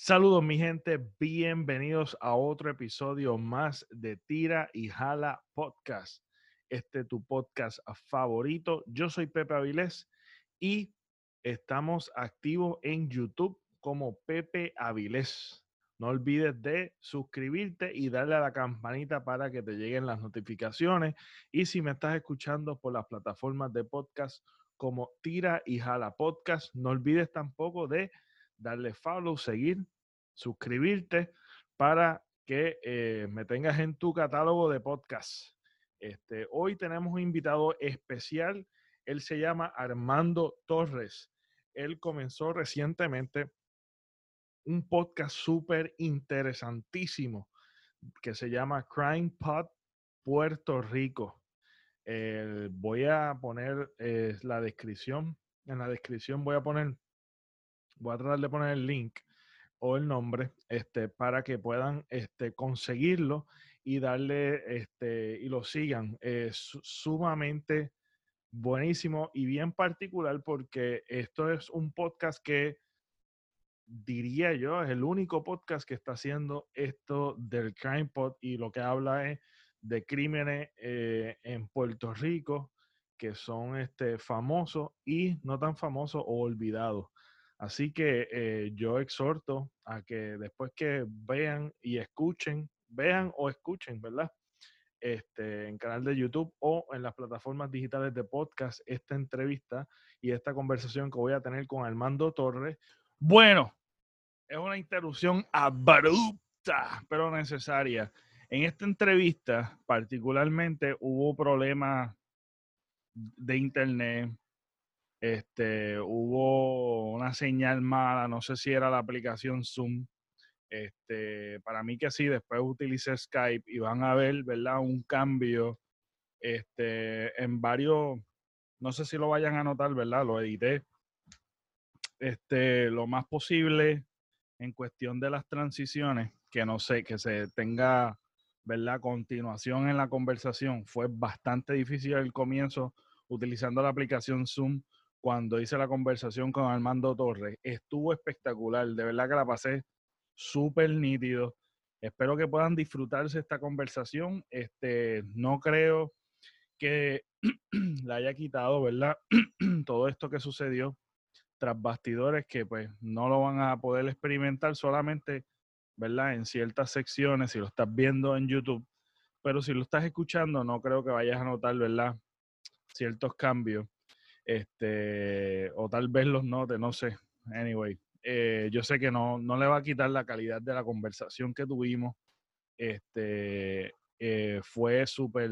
Saludos mi gente, bienvenidos a otro episodio más de Tira y Jala Podcast. Este tu podcast favorito. Yo soy Pepe Avilés y estamos activos en YouTube como Pepe Avilés. No olvides de suscribirte y darle a la campanita para que te lleguen las notificaciones. Y si me estás escuchando por las plataformas de podcast como Tira y Jala Podcast, no olvides tampoco de darle follow, seguir, suscribirte para que eh, me tengas en tu catálogo de podcast. Este, hoy tenemos un invitado especial. Él se llama Armando Torres. Él comenzó recientemente un podcast súper interesantísimo que se llama Crime Pod Puerto Rico. Voy a poner eh, la descripción. En la descripción voy a poner, voy a tratar de poner el link o el nombre este, para que puedan este, conseguirlo y darle este, y lo sigan. Es sumamente buenísimo y bien particular porque esto es un podcast que diría yo, es el único podcast que está haciendo esto del Crime Pod y lo que habla es de crímenes eh, en Puerto Rico que son este, famosos y no tan famosos o olvidados. Así que eh, yo exhorto a que después que vean y escuchen, vean o escuchen, ¿verdad? Este, en canal de YouTube o en las plataformas digitales de podcast esta entrevista y esta conversación que voy a tener con Armando Torres. Bueno, es una interrupción abrupta, pero necesaria. En esta entrevista, particularmente, hubo problemas de internet. Este, hubo una señal mala, no sé si era la aplicación Zoom. Este, para mí que sí, después utilicé Skype y van a ver, ¿verdad? Un cambio este, en varios, no sé si lo vayan a notar, ¿verdad? Lo edité. Este, lo más posible en cuestión de las transiciones, que no sé, que se tenga, ¿verdad? Continuación en la conversación. Fue bastante difícil al comienzo utilizando la aplicación Zoom cuando hice la conversación con Armando Torres. Estuvo espectacular, de verdad que la pasé súper nítido. Espero que puedan disfrutarse esta conversación. Este, no creo que la haya quitado, ¿verdad? Todo esto que sucedió tras bastidores que pues no lo van a poder experimentar solamente, ¿verdad? En ciertas secciones, si lo estás viendo en YouTube, pero si lo estás escuchando, no creo que vayas a notar, ¿verdad? Ciertos cambios, este, o tal vez los notes, no sé. Anyway, eh, yo sé que no, no le va a quitar la calidad de la conversación que tuvimos. Este, eh, fue súper,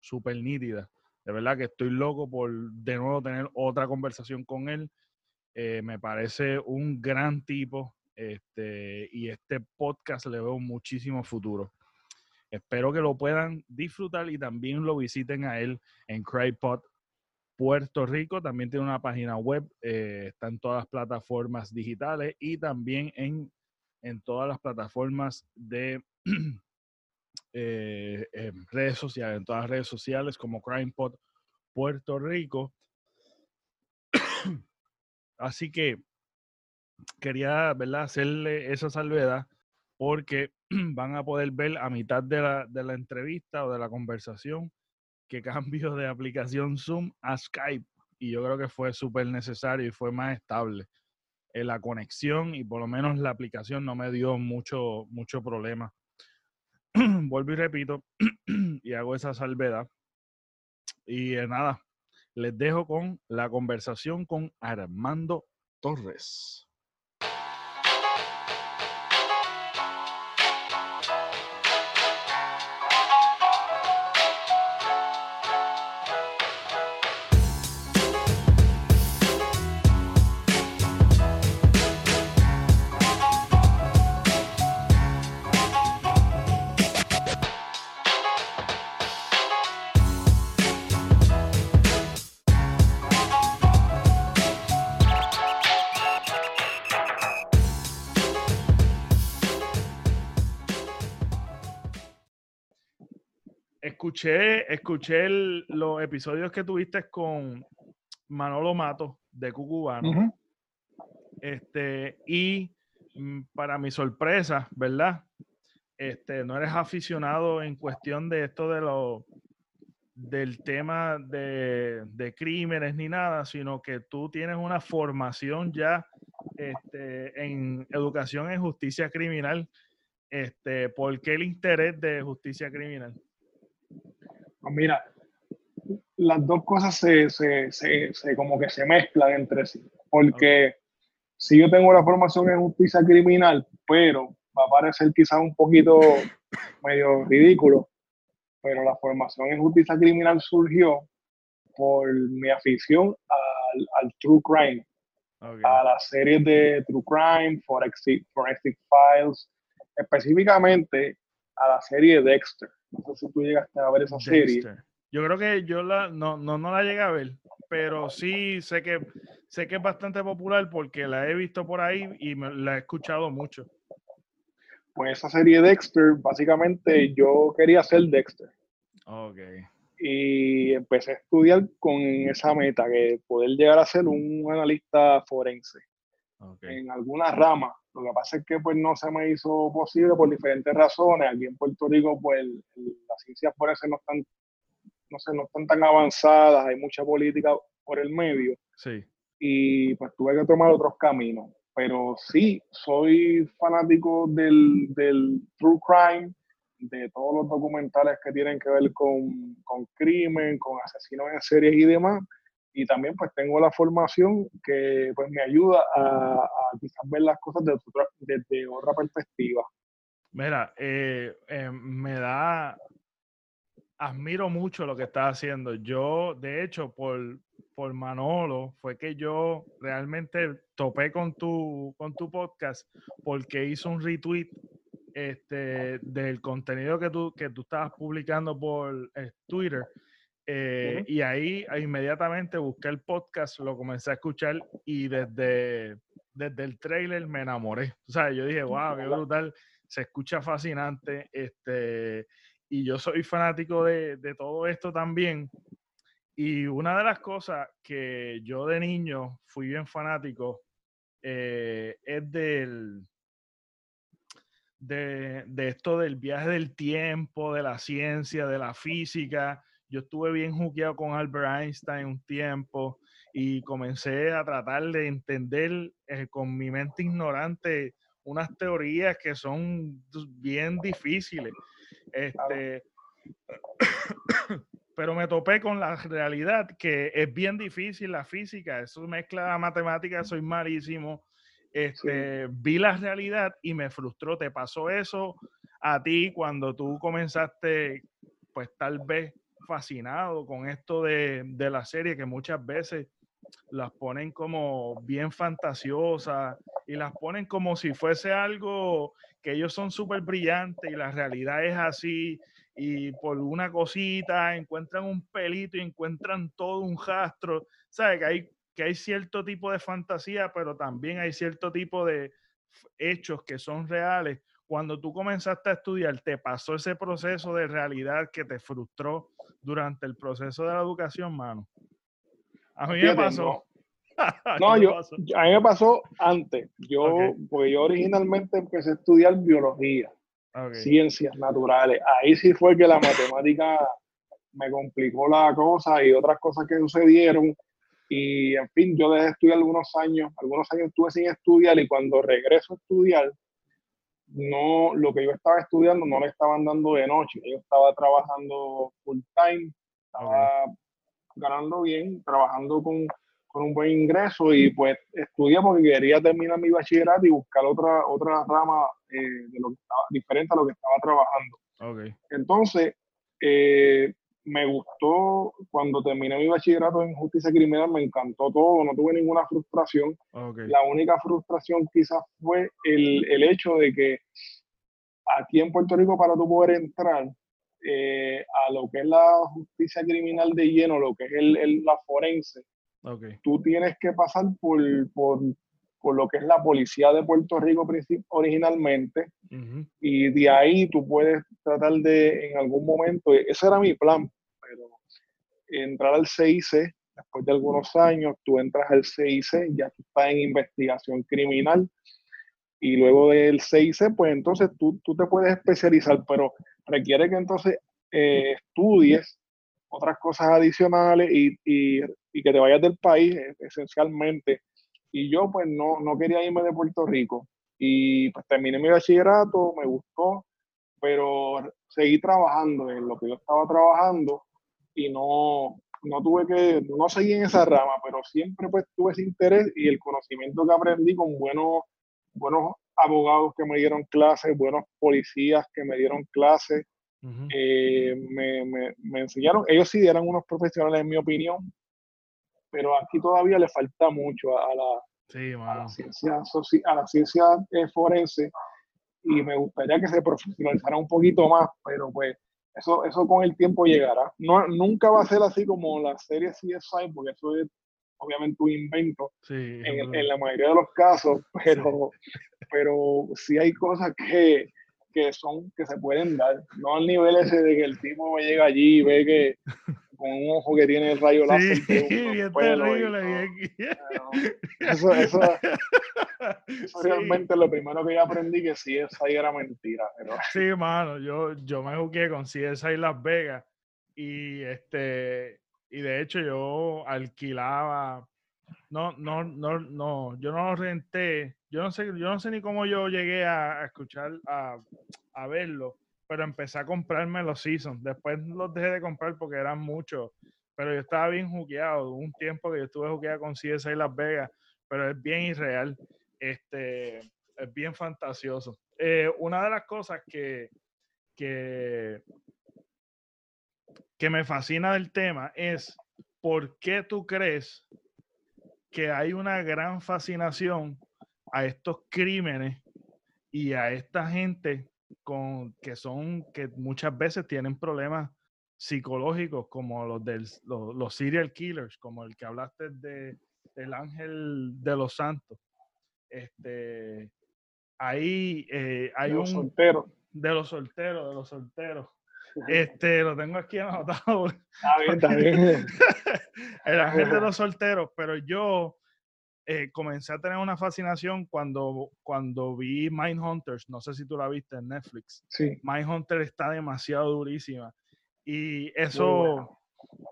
súper nítida. De verdad que estoy loco por de nuevo tener otra conversación con él eh, me parece un gran tipo este, y este podcast le veo muchísimo futuro. Espero que lo puedan disfrutar y también lo visiten a él en CryPod Puerto Rico. También tiene una página web, eh, está en todas las plataformas digitales y también en, en todas las plataformas de eh, redes sociales, en todas las redes sociales como CrimePod Puerto Rico. Así que quería ¿verdad? hacerle esa salvedad porque van a poder ver a mitad de la, de la entrevista o de la conversación que cambio de aplicación Zoom a Skype. Y yo creo que fue súper necesario y fue más estable en la conexión y por lo menos la aplicación no me dio mucho, mucho problema. Vuelvo y repito y hago esa salvedad. Y eh, nada, les dejo con la conversación con Armando Torres. Escuché, escuché los episodios que tuviste con Manolo Mato de Cucubano. Este, y mm, para mi sorpresa, ¿verdad? Este, no eres aficionado en cuestión de esto de lo del tema de, de crímenes ni nada, sino que tú tienes una formación ya este, en educación en justicia criminal. Este, ¿Por qué el interés de justicia criminal? Pues mira, las dos cosas se, se, se, como que se mezclan entre sí. Porque si yo tengo la formación en justicia criminal, pero va a parecer quizás un poquito medio ridículo, pero la formación en justicia criminal surgió por mi afición al, al true crime, a las series de true crime, forensic, forensic files, específicamente a la serie Dexter. No sé si tú llegaste a ver esa serie. Yo creo que yo la, no, no, no la llegué a ver, pero sí sé que, sé que es bastante popular porque la he visto por ahí y me, la he escuchado mucho. Pues esa serie Dexter, básicamente yo quería ser Dexter. Ok. Y empecé a estudiar con esa meta, que poder llegar a ser un analista forense. En algunas ramas. Lo que pasa es que pues no se me hizo posible por diferentes razones. Aquí en Puerto Rico, pues las ciencias forenses no están no sé, no están tan avanzadas, hay mucha política por el medio. Sí. Y pues tuve que tomar otros caminos. Pero sí, soy fanático del, del true crime, de todos los documentales que tienen que ver con, con crimen, con asesinos en series y demás. Y también pues tengo la formación que pues me ayuda a, quizás ver las cosas desde otra, desde otra perspectiva. Mira, eh, eh, me da admiro mucho lo que estás haciendo. Yo, de hecho, por, por Manolo, fue que yo realmente topé con tu, con tu podcast porque hizo un retweet este, del contenido que tú, que tú estabas publicando por eh, Twitter. Eh, y ahí inmediatamente busqué el podcast, lo comencé a escuchar y desde, desde el trailer me enamoré. O sea, yo dije, wow, qué brutal, se escucha fascinante. Este, y yo soy fanático de, todo esto también. Y una de las cosas que yo de niño fui bien fanático eh, es del, de, de, esto del viaje del tiempo, de la ciencia, de la física. Yo estuve bien juqueado con Albert Einstein un tiempo y comencé a tratar de entender eh, con mi mente ignorante unas teorías que son bien difíciles. Este, pero me topé con la realidad que es bien difícil la física, eso mezcla la matemática, soy malísimo. Este, Vi la realidad y me frustró. ¿Te pasó eso a ti cuando tú comenzaste, pues tal vez fascinado con esto de, de la serie que muchas veces las ponen como bien fantasiosas y las ponen como si fuese algo que ellos son súper brillantes y la realidad es así y por una cosita encuentran un pelito y encuentran todo un rastro. ¿Sabes? Que hay, que hay cierto tipo de fantasía, pero también hay cierto tipo de hechos que son reales. Cuando tú comenzaste a estudiar, ¿te pasó ese proceso de realidad que te frustró durante el proceso de la educación, mano? A mí me pasó. No, yo, a mí me pasó antes. Yo, porque yo originalmente empecé a estudiar biología, ciencias naturales. Ahí sí fue que la matemática me complicó la cosa y otras cosas que sucedieron. Y en fin, yo dejé de estudiar algunos años, algunos años estuve sin estudiar y cuando regreso a estudiar, no, lo que yo estaba estudiando no le estaban dando de noche. Yo estaba trabajando full time, estaba ganando bien, trabajando con con un buen ingreso y pues estudié porque quería terminar mi bachillerato y buscar otra, otra rama eh, de lo que estaba, diferente a lo que estaba trabajando. Entonces, eh, me gustó cuando terminé mi bachillerato en justicia criminal, me encantó todo, no tuve ninguna frustración. La única frustración quizás fue el, el, hecho de que aquí en Puerto Rico para tú poder entrar eh, a lo que es la justicia criminal de lleno, lo que es el, el la forense, Tú tienes que pasar por, por, por, lo que es la policía de Puerto Rico originalmente y de ahí tú puedes tratar de en algún momento, ese era mi plan, pero entrar al CIC, después de algunos años, tú entras al CIC, ya tú estás en investigación criminal y luego del CIC, pues entonces tú, tú te puedes especializar, pero requiere que entonces eh, estudies otras cosas adicionales y, y, y, que te vayas del país esencialmente. Y yo pues no, no quería irme de Puerto Rico. Y pues terminé mi bachillerato, me gustó, pero seguí trabajando en lo que yo estaba trabajando y no, no tuve que, no seguí en esa rama, pero siempre pues tuve ese interés y el conocimiento que aprendí con buenos, buenos abogados que me dieron clases, buenos policías que me dieron clases, eh, me, me, me, enseñaron, ellos sí eran unos profesionales en mi opinión, pero aquí todavía le falta mucho a, la, a la, ciencia, a la ciencia eh, forense y me gustaría que se profesionalizara un poquito más, pero pues eso, eso con el tiempo llegará. No, nunca va a ser así como la serie CSI, porque eso es obviamente un invento en, en, la mayoría de los casos, pero, pero sí hay cosas que, que son, que se pueden dar, no al nivel ese de que el tipo llega allí y ve que con un ojo que tiene el rayo láser. Sí, bien terrible, eso, eso, eso realmente lo primero que yo aprendí que CSI era mentira. Pero... Sí, mano, yo, yo me jugué con CSI Las Vegas y este y de hecho yo alquilaba no, no, no, no, yo no lo renté, yo no sé, yo no sé ni cómo yo llegué a, escuchar, a, a, verlo, pero empecé a comprarme los seasons. Después los dejé de comprar porque eran muchos, pero yo estaba bien jugueado. un tiempo que yo estuve jugueado con CSI Las Vegas, pero es bien irreal, este, es bien fantasioso. Eh, una de las cosas que, que, que me fascina del tema es por qué tú crees que hay una gran fascinación a estos crímenes y a esta gente con que son que muchas veces tienen problemas psicológicos como los de los, serial killers, como el que hablaste de del ángel de los santos. Este ahí eh, hay un soltero. de los solteros, de los solteros. Este, lo tengo aquí anotado. Está bien, está bien. el ángel de los solteros, pero yo eh, comencé a tener una fascinación cuando, cuando vi Mindhunters. No sé si tú la viste en Netflix. Sí. Mindhunter está demasiado durísima. Y eso,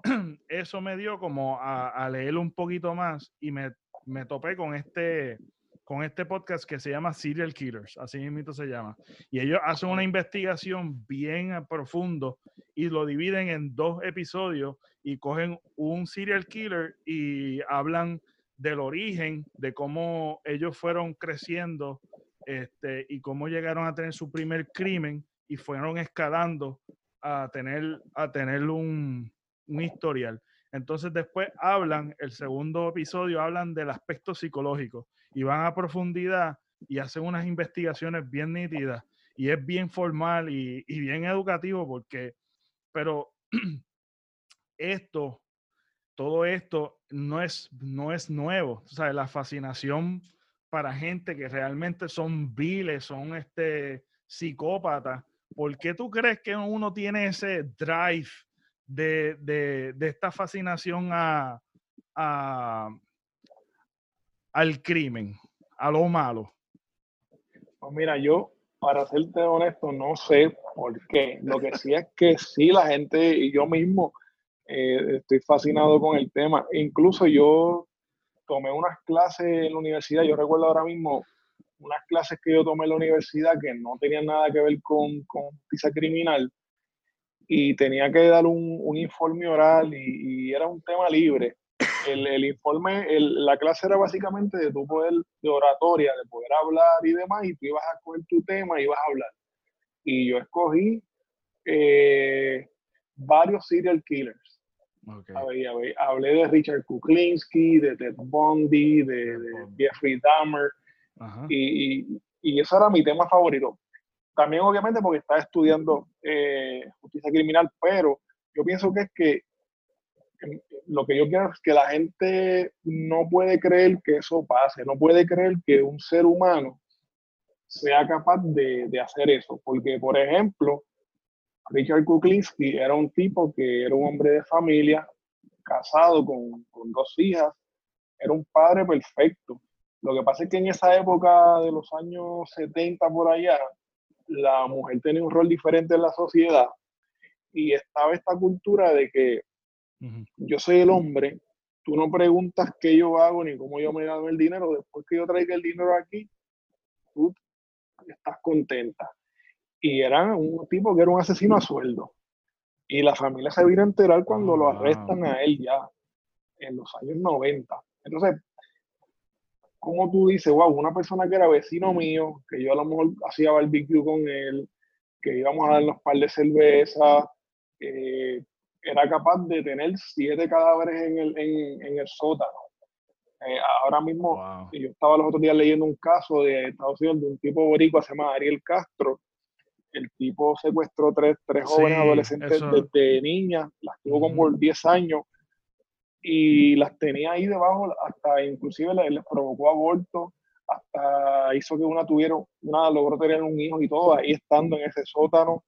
eso me dio como a, a leer un poquito más y me, me topé con este, con este podcast que se llama Serial Killers, así mismo se llama. Y ellos hacen una investigación bien a profundo y lo dividen en dos episodios y cogen un serial killer y hablan del origen, de cómo ellos fueron creciendo este, y cómo llegaron a tener su primer crimen y fueron escalando a tener, a tener un, un historial. Entonces después hablan, el segundo episodio hablan del aspecto psicológico y van a profundidad y hacen unas investigaciones bien nítidas y es bien formal y, y bien educativo porque, pero esto, todo esto no es, no es nuevo. Sea, la fascinación para gente que realmente son viles, son este, psicópatas. ¿Por qué tú crees que uno tiene ese drive de, de, de esta fascinación a, a, al crimen, a lo malo? Pues mira, yo, para serte honesto, no sé por qué. Lo que sí es que sí, la gente y yo mismo eh, estoy fascinado con el tema. Incluso yo tomé unas clases en la universidad, yo recuerdo ahora mismo unas clases que yo tomé en la universidad que no tenían nada que ver con, con justicia criminal y tenía que dar un, un informe oral y, y, era un tema libre. El, el informe, el, la clase era básicamente de tu poder, de oratoria, de poder hablar y demás, y tú ibas a coger tu tema y ibas a hablar. Y yo escogí eh, varios serial killers hablé de Richard Kuklinski, de Ted Bundy, de, Jeffrey Dahmer, y, y, eso era mi tema favorito. También obviamente porque estaba estudiando eh, justicia criminal, pero yo pienso que es que, lo que yo quiero es que la gente no puede creer que eso pase, no puede creer que un ser humano sea capaz de, de hacer eso, porque por ejemplo, Richard Kuklinski era un tipo que era un hombre de familia, casado con, con dos hijas, era un padre perfecto. Lo que pasa es que en esa época de los años 70 por allá, la mujer tenía un rol diferente en la sociedad y estaba esta cultura de que yo soy el hombre, tú no preguntas qué yo hago ni cómo yo me gano el dinero, después que yo traiga el dinero aquí, tú estás contenta. Y era un tipo que era un asesino a sueldo. Y la familia se vino a enterar cuando lo arrestan a él ya, en los años 90. Entonces, como tú dices, wow, una persona que era vecino mío, que yo a lo mejor hacía barbecue con él, que íbamos a darnos un par de cerveza, eh, era capaz de tener siete cadáveres en el, en, el sótano. Eh, ahora mismo, yo estaba los otros días leyendo un caso de Estados Unidos de un tipo boricua, se llama Ariel Castro. El tipo secuestró tres, tres jóvenes adolescentes desde niñas, las tuvo como por 10 años y las tenía ahí debajo, hasta inclusive les, provocó aborto, hasta hizo que una tuviera, una logró tener un hijo y todo, ahí estando en ese sótano.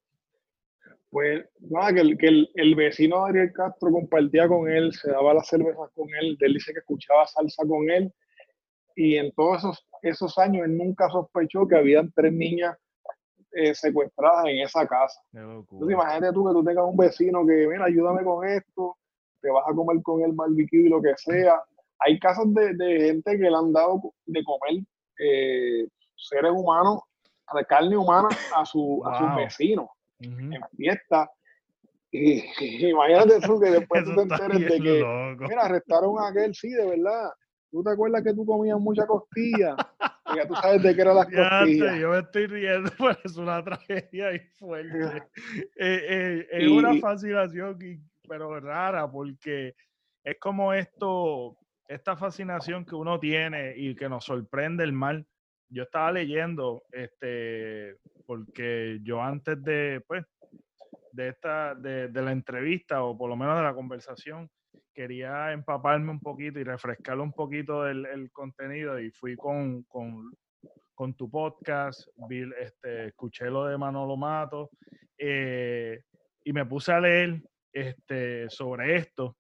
Pues nada, que el, que el, vecino de Ariel Castro compartía con él, se daba las cervezas con él, él dice que escuchaba salsa con él, y en todos esos, esos años él nunca sospechó que habían tres niñas eh, secuestradas en esa casa. Entonces imagínate tú que tú tengas un vecino que, mira, ayúdame con esto, te vas a comer con el barbecue y lo que sea. Hay casos de, gente que le han dado de comer eh, seres humanos, de carne humana a, su, a sus vecinos en fiesta. Y, imagínate tú que después tú te enteres de que, mira, arrestaron a aquel, sí, de verdad. ¿Tú te acuerdas que tú comías mucha costilla? tú sabes de qué era las costillas. yo me estoy riendo, pues es una tragedia y fuerte. Eh, eh, es una fascinación pero rara, porque es como esto, esta fascinación que uno tiene y que nos sorprende el mal. Yo estaba leyendo, este, porque yo antes de, pues, de esta, de, la entrevista, o por lo menos de la conversación, quería empaparme un poquito y refrescar un poquito del el contenido y fui con, con, con tu podcast, vi, este, escuché lo de Manolo Mato eh, y me puse a leer este, sobre esto,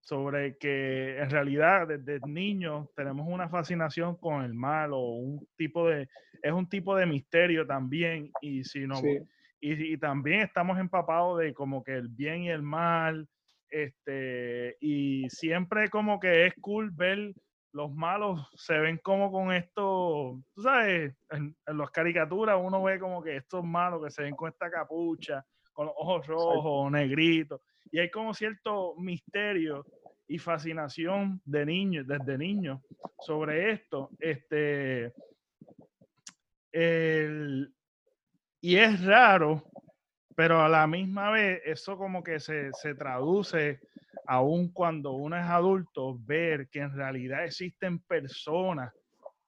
sobre que en realidad desde niños tenemos una fascinación con el mal o un tipo de, es un tipo de misterio también y si no, y, también estamos empapados de como que el bien y el mal, este, y siempre como que es cool ver los malos se ven como con esto, tú sabes, en, en las caricaturas uno ve como que estos malos que se ven con esta capucha, con los ojos rojos, negritos, y hay como cierto misterio y fascinación de niños, desde niños, sobre esto. Este, y es raro, pero a la misma vez eso como que se, se traduce aún cuando uno es adulto, ver que en realidad existen personas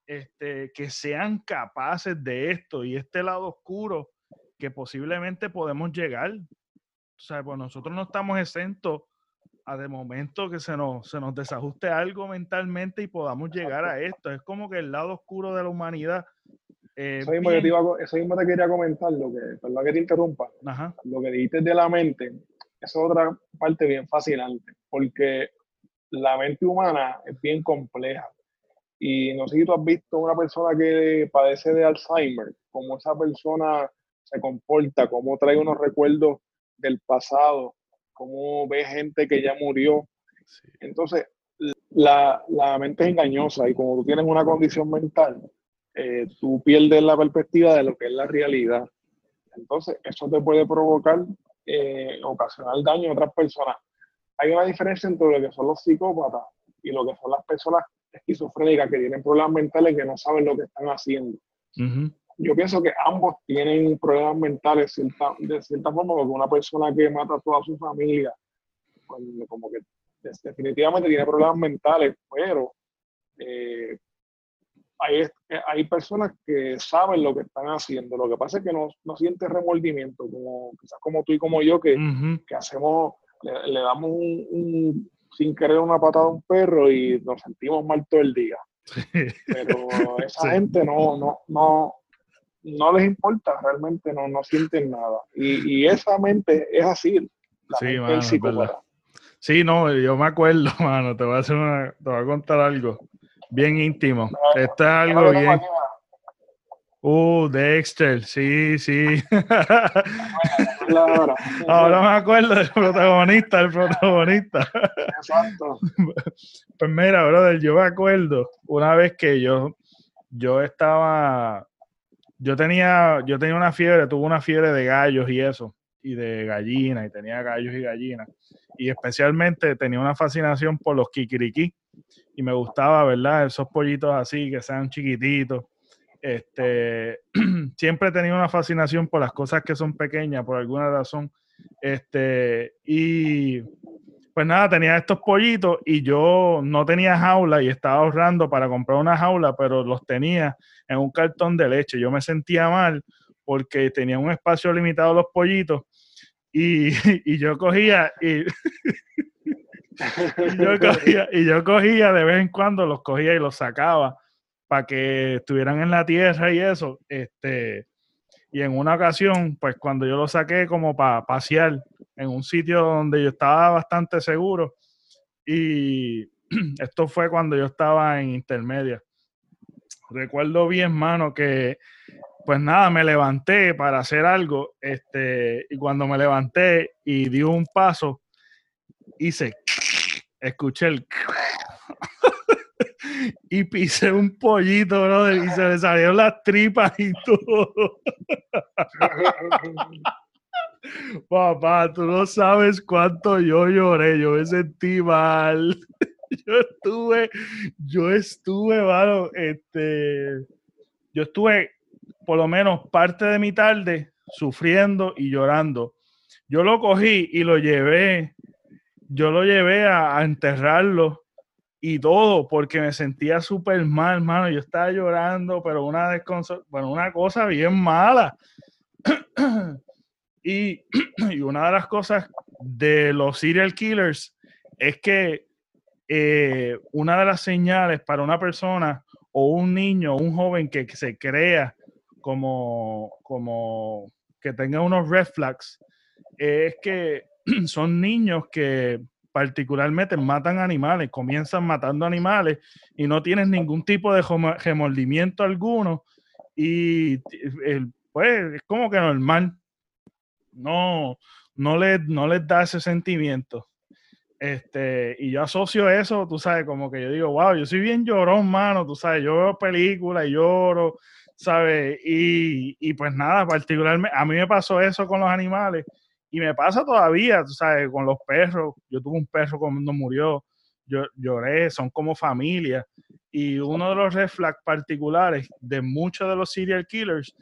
este, que sean capaces de esto y este lado oscuro que posiblemente podemos llegar. O sea, pues nosotros no estamos exentos a de momento que se nos, se nos desajuste algo mentalmente y podamos llegar a esto. Es como que el lado oscuro de la humanidad. Eh, eso, mismo te quería comentar, lo que, perdón que te interrumpa, lo que dijiste de la mente, es otra parte bien fascinante, porque la mente humana es bien compleja. Y no sé si tú has visto una persona que padece de Alzheimer, como esa persona se comporta, cómo trae unos recuerdos del pasado, cómo ve gente que ya murió. Entonces, la, la, mente es engañosa y como tú tienes una condición mental, eh, tú pierdes la perspectiva de lo que es la realidad. Entonces, eso te puede provocar, eh, ocasionar daño a otras personas. Hay una diferencia entre lo que son los psicópatas y lo que son las personas esquizofrénicas que tienen problemas mentales que no saben lo que están haciendo yo pienso que ambos tienen problemas mentales de cierta forma, porque una persona que mata a toda su familia, pues, como que definitivamente tiene problemas mentales, pero eh, hay, hay, personas que saben lo que están haciendo. Lo que pasa es que no, no sienten remordimiento, como quizás como tú y como yo, que, que hacemos, le, damos un, sin querer una patada a un perro y nos sentimos mal todo el día. Pero esa gente no, no, no, no les importa, realmente no, no sienten nada. Y, esa mente es así, la sí, mente Sí, no, yo me acuerdo, mano, te voy a hacer una, te voy a contar algo. Bien íntimo. Esto es algo bien. Uh, Dexter, sí, sí. Ahora me acuerdo del protagonista, el protagonista. Exacto. Pues mira, brother, yo me acuerdo una vez que yo, yo estaba, yo tenía, yo tenía una fiebre, tuve una fiebre de gallos y eso, y de gallinas, y tenía gallos y gallinas. Y especialmente tenía una fascinación por los kikiriki. Y me gustaba, ¿verdad? Esos pollitos así, que sean chiquititos este, siempre he tenido una fascinación por las cosas que son pequeñas, por alguna razón. Este, y pues nada, tenía estos pollitos y yo no tenía jaula y estaba ahorrando para comprar una jaula, pero los tenía en un cartón de leche. Yo me sentía mal porque tenía un espacio limitado los pollitos y, y yo cogía y, yo cogía y yo cogía de vez en cuando los cogía y los sacaba para que estuvieran en la tierra y eso. Este, y en una ocasión, pues cuando yo lo saqué como para pasear en un sitio donde yo estaba bastante seguro, y esto fue cuando yo estaba en intermedia. Recuerdo bien, mano, que pues nada, me levanté para hacer algo, este, y cuando me levanté y di un paso, hice, escuché el y pisé un pollito, brother, y se le salieron las tripas y todo. Papá, tú no sabes cuánto yo lloré, yo me sentí mal. Yo estuve, yo estuve, mano, este, yo estuve por lo menos parte de mi tarde sufriendo y llorando. Yo lo cogí y lo llevé, yo lo llevé a, a enterrarlo y todo, porque me sentía súper mal, mano. Yo estaba llorando, pero una bueno, una cosa bien mala. y, y, una de las cosas de los serial killers es que eh, una de las señales para una persona o un niño, un joven que, se crea como, como que tenga unos red flags, es que son niños que particularmente matan animales, comienzan matando animales y no tienes ningún tipo de remordimiento alguno y pues es como que normal. No, no, le, no les da ese sentimiento. Este, y yo asocio eso, tú sabes, como que yo digo, wow, yo soy bien llorón, mano, tú sabes, yo veo películas y lloro, ¿sabes? Y, y pues nada, particularmente, a mí me pasó eso con los animales y me pasa todavía, sabes, con los perros. Yo tuve un perro cuando murió, yo lloré, son como familia. Y uno de los red particulares de muchos de los serial killers,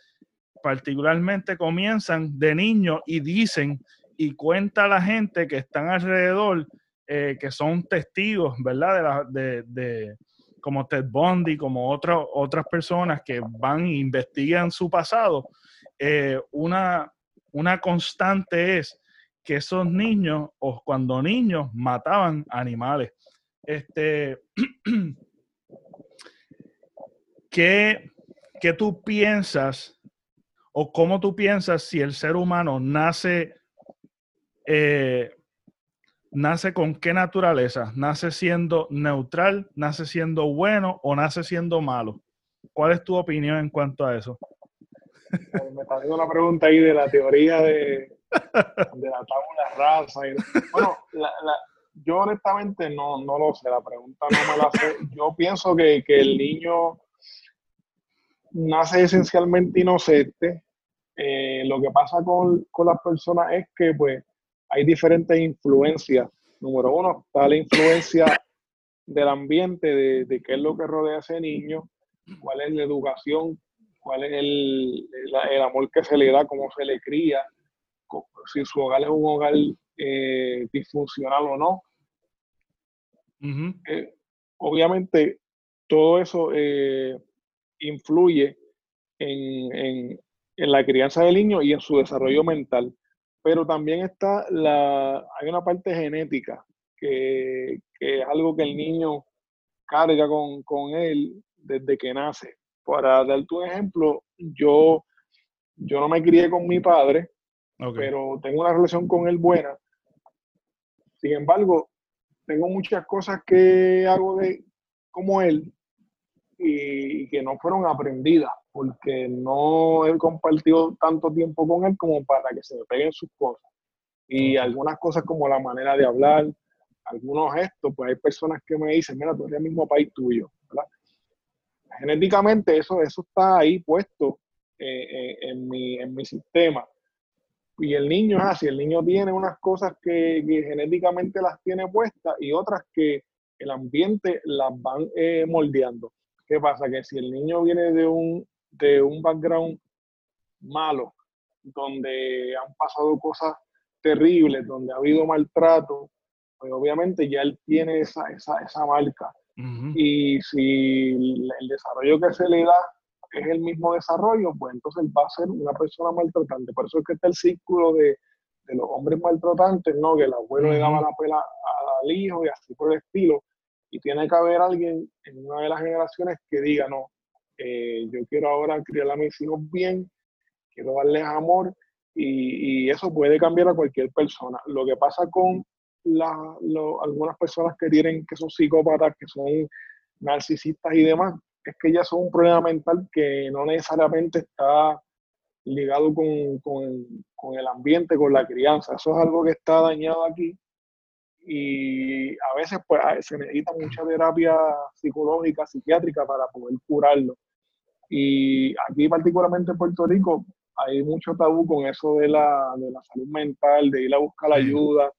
particularmente comienzan de niños y dicen y cuenta a la gente que están alrededor, eh, que son testigos, ¿verdad? De, de, como Ted Bundy, como otras personas que van e investigan su pasado. Eh, una, una constante es que esos niños, o cuando niños, mataban animales. Este, ¿qué, ¿Qué tú piensas o cómo tú piensas si el ser humano nace, eh, nace con qué naturaleza? ¿Nace siendo neutral, nace siendo bueno o nace siendo malo? ¿Cuál es tu opinión en cuanto a eso? me está haciendo una pregunta ahí de la teoría de, de la tabla rasa. bueno, yo honestamente no, no lo sé, la pregunta no me la sé. Yo pienso que, que el niño nace esencialmente inocente. Eh, lo que pasa con, con, las personas es que pues hay diferentes influencias. Número uno, está la influencia del ambiente, de, de qué es lo que rodea a ese niño, cuál es la educación cuál es el, el, amor que se le da, cómo se le cría, si su hogar es un hogar eh, disfuncional o no. Eh, obviamente, todo eso eh, influye en, en, en, la crianza del niño y en su desarrollo mental. Pero también está la, hay una parte genética, que, que es algo que el niño carga con, con él desde que nace. Para darte un ejemplo, yo, yo no me crié con mi padre, pero tengo una relación con él buena. Sin embargo, tengo muchas cosas que hago de como él y, que no fueron aprendidas, porque no he compartido tanto tiempo con él como para que se me peguen sus cosas. Y algunas cosas como la manera de hablar, algunos gestos, pues hay personas que me dicen, mira, tú eres el mismo país tuyo, ¿verdad? Genéticamente eso, eso está ahí puesto eh, eh, en, mi, en mi sistema. Y el niño es así, el niño tiene unas cosas que, genéticamente las tiene puestas y otras que el ambiente las van eh, moldeando. ¿Qué pasa? Que si el niño viene de un, de un background malo, donde han pasado cosas terribles, donde ha habido maltrato, pues obviamente ya él tiene esa, esa, esa marca. Y si el desarrollo que se le da es el mismo desarrollo, pues entonces va a ser una persona maltratante. Por eso es que está el círculo de, de los hombres maltratantes, ¿no? Que el abuelo le daba la pela al hijo y así por el estilo. Y tiene que haber alguien en una de las generaciones que diga, no, eh, yo quiero ahora criar a mis hijos bien, quiero darles amor y, eso puede cambiar a cualquier persona. Lo que pasa con algunas personas que tienen, que son psicópatas, que son narcisistas y demás, es que ya son un problema mental que no necesariamente está ligado con, con, el ambiente, con la crianza. Eso es algo que está dañado aquí y a veces pues se necesita mucha terapia psicológica, psiquiátrica para poder curarlo. Y aquí particularmente en Puerto Rico hay mucho tabú con eso de la, de la salud mental, de ir a buscar la ayuda,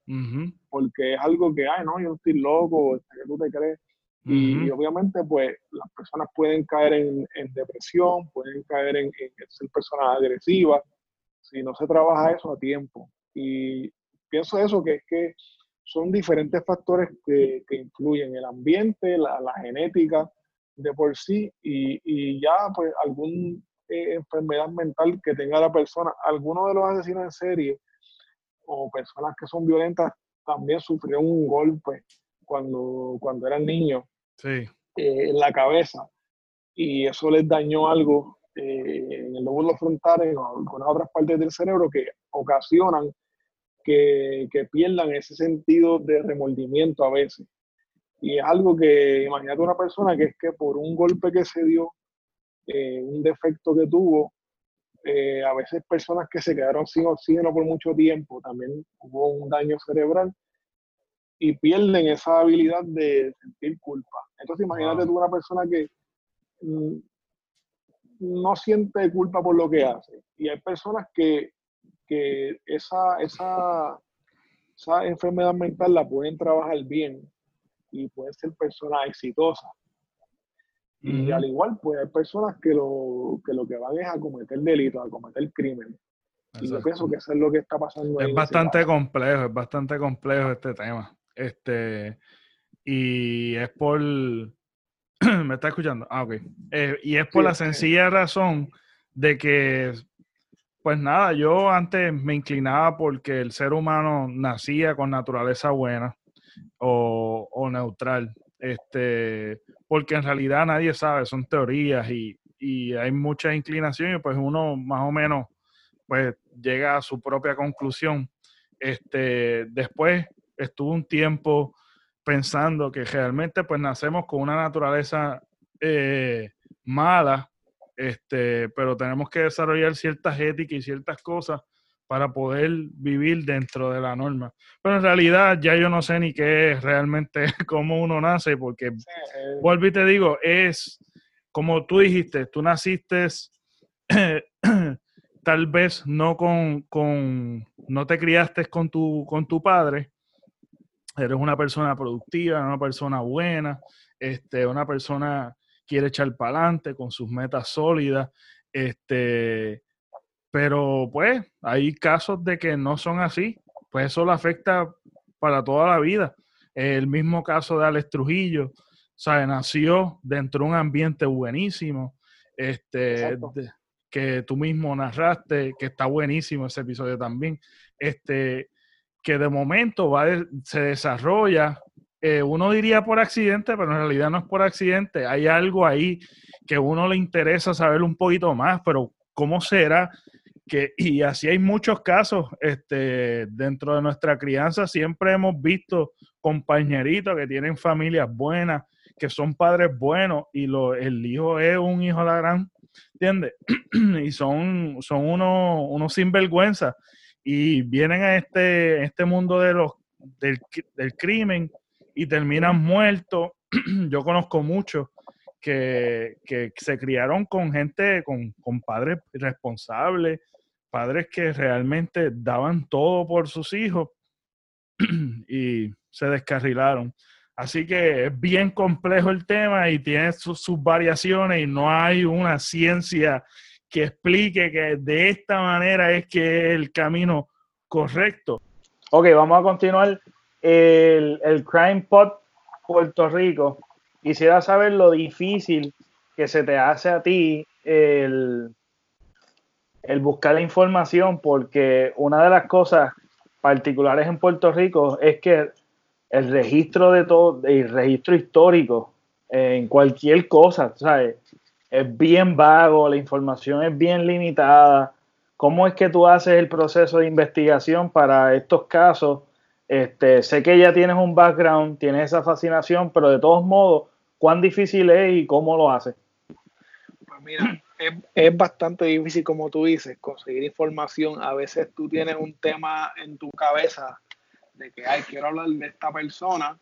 porque es algo que, ay, no, yo estoy loco, este, que tú te crees. Y, obviamente, pues, las personas pueden caer en, depresión, pueden caer en, ser personas agresivas, si no se trabaja eso a tiempo. Y pienso eso, que es que son diferentes factores que, que influyen, el ambiente, la, la, genética de por sí, y, y ya, pues, algún eh, enfermedad mental que tenga la persona. Algunos de los asesinos en serie o personas que son violentas también sufrieron un golpe cuando, cuando eran niños sí. Eh, en la cabeza y eso les dañó algo eh, en el lóbulo frontal, en algunas otras partes del cerebro que ocasionan que, que, pierdan ese sentido de remordimiento a veces. Y es algo que, imagínate una persona que es que por un golpe que se dio, eh, un defecto que tuvo, a veces personas que se quedaron sin oxígeno por mucho tiempo, también hubo un daño cerebral y pierden esa habilidad de sentir culpa. Entonces imagínate tú una persona que mm, no siente culpa por lo que hace. Y hay personas que, que esa, esa, esa enfermedad mental la pueden trabajar bien y pueden ser personas exitosas. Y al igual, pues hay personas que lo, que lo que van es a cometer delitos, a cometer crímenes. Y yo pienso que eso es lo que está pasando. Es bastante complejo, es bastante complejo este tema. Este, y es por. ¿Me está escuchando? Ah, ok. Eh, y es por la sencilla razón de que, pues nada, yo antes me inclinaba porque el ser humano nacía con naturaleza buena o, neutral. Este, porque en realidad nadie sabe, son teorías y, y hay muchas inclinaciones, pues uno más o menos pues llega a su propia conclusión. Este, después estuve un tiempo pensando que realmente pues nacemos con una naturaleza eh, mala, este, pero tenemos que desarrollar ciertas éticas y ciertas cosas para poder vivir dentro de la norma. Pero en realidad ya yo no sé ni qué es realmente cómo uno nace, porque eh. vuelvo y te digo, es como tú dijiste, tú naciste tal vez no con, con, no te criaste con tu, con tu padre, eres una persona productiva, una persona buena, este, una persona quiere echar para adelante con sus metas sólidas, este, pero pues hay casos de que no son así, pues eso le afecta para toda la vida. El mismo caso de Alex Trujillo, ¿sabe? nació dentro de un ambiente buenísimo, este, que tú mismo narraste, que está buenísimo ese episodio también. Este, que de momento va se desarrolla, eh, uno diría por accidente, pero en realidad no es por accidente, hay algo ahí que a uno le interesa saber un poquito más, pero ¿cómo será? Que, y así hay muchos casos este, dentro de nuestra crianza, siempre hemos visto compañeritos que tienen familias buenas, que son padres buenos y lo, el hijo es un hijo de la gran, ¿entiendes? y son, son unos, unos sinvergüenza y vienen a este, este mundo de los, del, del crimen y terminan muertos. Yo conozco muchos que, se criaron con gente, con, con padres responsables, padres que realmente daban todo por sus hijos y se descarrilaron. Así que es bien complejo el tema y tiene sus, variaciones y no hay una ciencia que explique que de esta manera es que es el camino correcto. Ok, vamos a continuar. El, el Crime Pot Puerto Rico. Quisiera saber lo difícil que se te hace a ti el, el buscar la información, porque una de las cosas particulares en Puerto Rico es que el registro de todo, el registro histórico en cualquier cosa, ¿sabes? Es bien vago, la información es bien limitada. ¿Cómo es que tú haces el proceso de investigación para estos casos? Este, sé que ya tienes un background, tienes esa fascinación, pero de todos modos, ¿cuán difícil es y cómo lo haces? Pues mira, es, bastante difícil, como tú dices, conseguir información. A veces tú tienes un tema en tu cabeza de que, ay, quiero hablar de esta persona.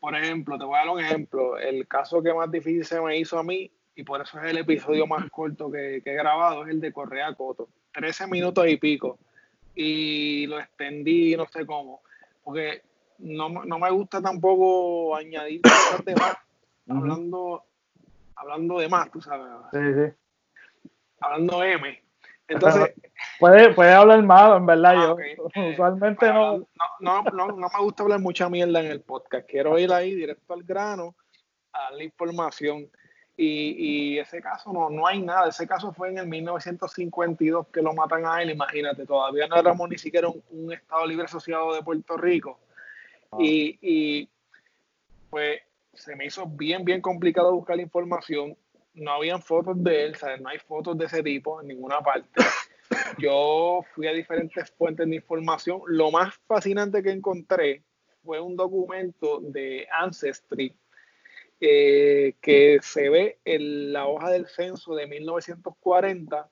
Por ejemplo, te voy a dar un ejemplo. El caso que más difícil se me hizo a mí, y por eso es el episodio más corto que, he grabado, es el de Correa Coto. 13 minutos y pico. Y lo extendí, no sé cómo. Porque no, me gusta tampoco añadir cosas de más, hablando, hablando de más, tú sabes. Sí, sí. Hablando M. Entonces, puede, puede hablar malo, en verdad. Ah, yo usualmente no... No, no, no. me gusta hablar mucha mierda en el podcast. Quiero ir ahí directo al grano, a la información. Y, y, ese caso no, no hay nada. Ese caso fue en el 1952 que lo matan a él. Imagínate, todavía no éramos ni siquiera un, Estado libre asociado de Puerto Rico. Ah. Y, y, pues se me hizo bien, bien complicado buscar la información no habían fotos de él, ¿sabes? no hay fotos de ese tipo en ninguna parte. Yo fui a diferentes fuentes de información. Lo más fascinante que encontré fue un documento de Ancestry eh, que se ve en la hoja del censo de 1940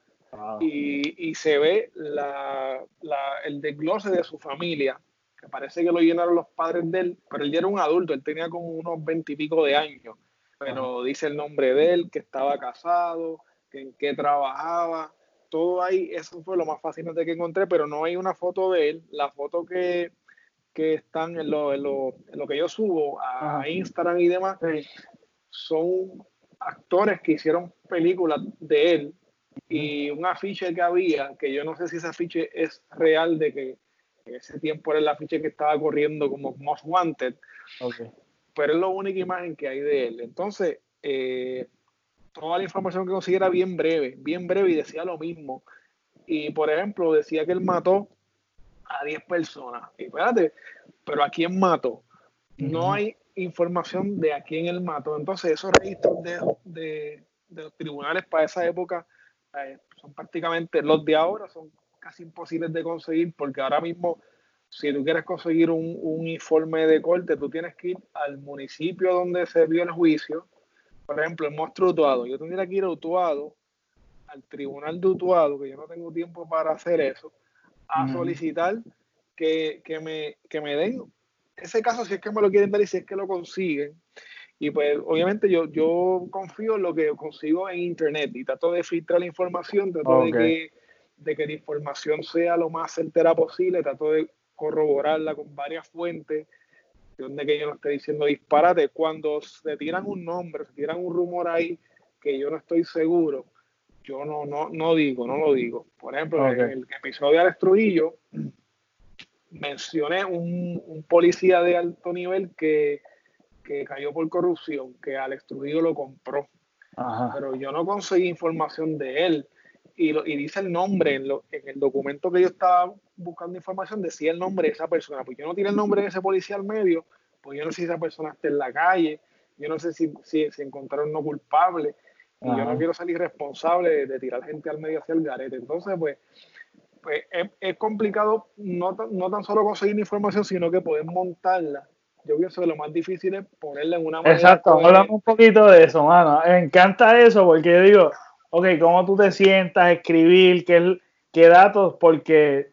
y, se ve el desglose de su familia, que parece que lo llenaron los padres de él, pero él ya era un adulto, él tenía como unos veintipico de años pero dice el nombre de él, que estaba casado, que en qué trabajaba, todo ahí, eso fue lo más fascinante que encontré, pero no hay una foto de él, la foto que, que están en lo, en, lo, en lo, que yo subo a Instagram y demás, son actores que hicieron películas de él y un afiche que había, que yo no sé si ese afiche es real de que en ese tiempo era el afiche que estaba corriendo como Most Wanted. Okay pero es la única imagen que hay de él. Entonces, eh, toda la información que conseguí era bien breve, bien breve y decía lo mismo. Y por ejemplo, decía que él mató a 10 personas. Y espérate, pero ¿a quién mató? No hay información de a quién él mató. Entonces, esos registros de, los tribunales para esa época eh, son prácticamente los de ahora, son casi imposibles de conseguir porque ahora mismo si tú quieres conseguir un, informe de corte, tú tienes que ir al municipio donde se vio el juicio. Por ejemplo, el monstruo Utuado. Yo tendría que ir a Utuado, al tribunal de Utuado, que yo no tengo tiempo para hacer eso, a solicitar que, me, que me den ese caso si es que me lo quieren dar y si es que lo consiguen. Y pues obviamente yo, yo confío en lo que consigo en internet y trato de filtrar la información, trato de, que, de que la información sea lo más certera posible, trato de corroborarla con varias fuentes, donde que yo no esté diciendo disparate. Cuando se tiran un nombre, se tiran un rumor ahí que yo no estoy seguro, yo no, no, no digo, no lo digo. Por ejemplo, en el episodio de Alex Trujillo, mencioné un, policía de alto nivel que, cayó por corrupción, que Alex Trujillo lo compró. Pero yo no conseguí información de él y, y dice el nombre en, lo, en, el documento que yo estaba buscando información, decía el nombre de esa persona. Pues yo no tiene el nombre de ese policía al medio, pues yo no sé si esa persona está en la calle, yo no sé si, si, si encontraron no culpable, y yo no quiero salir responsable de, tirar gente al medio hacia el garete. Entonces, pues, pues es, es, complicado no, no tan solo conseguir información, sino que poder montarla yo pienso que lo más difícil es ponerle en una manera. Exacto, hablamos un poquito de eso, mano. Me encanta eso porque yo digo, ok, ¿cómo tú te sientas? Escribir, qué, qué datos, porque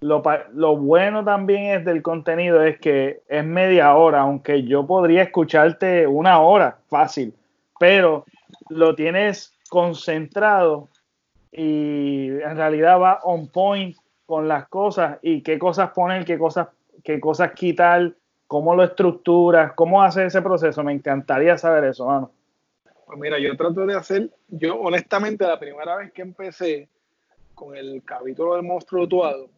lo, lo, bueno también es del contenido es que es media hora, aunque yo podría escucharte una hora, fácil, pero lo tienes concentrado y en realidad va on point con las cosas y qué cosas poner, qué cosas, qué cosas quitar, cómo lo estructuras, cómo hace ese proceso. Me encantaría saber eso, mano. Pues mira, yo trato de hacer, yo honestamente la primera vez que empecé con el capítulo del monstruo tuado,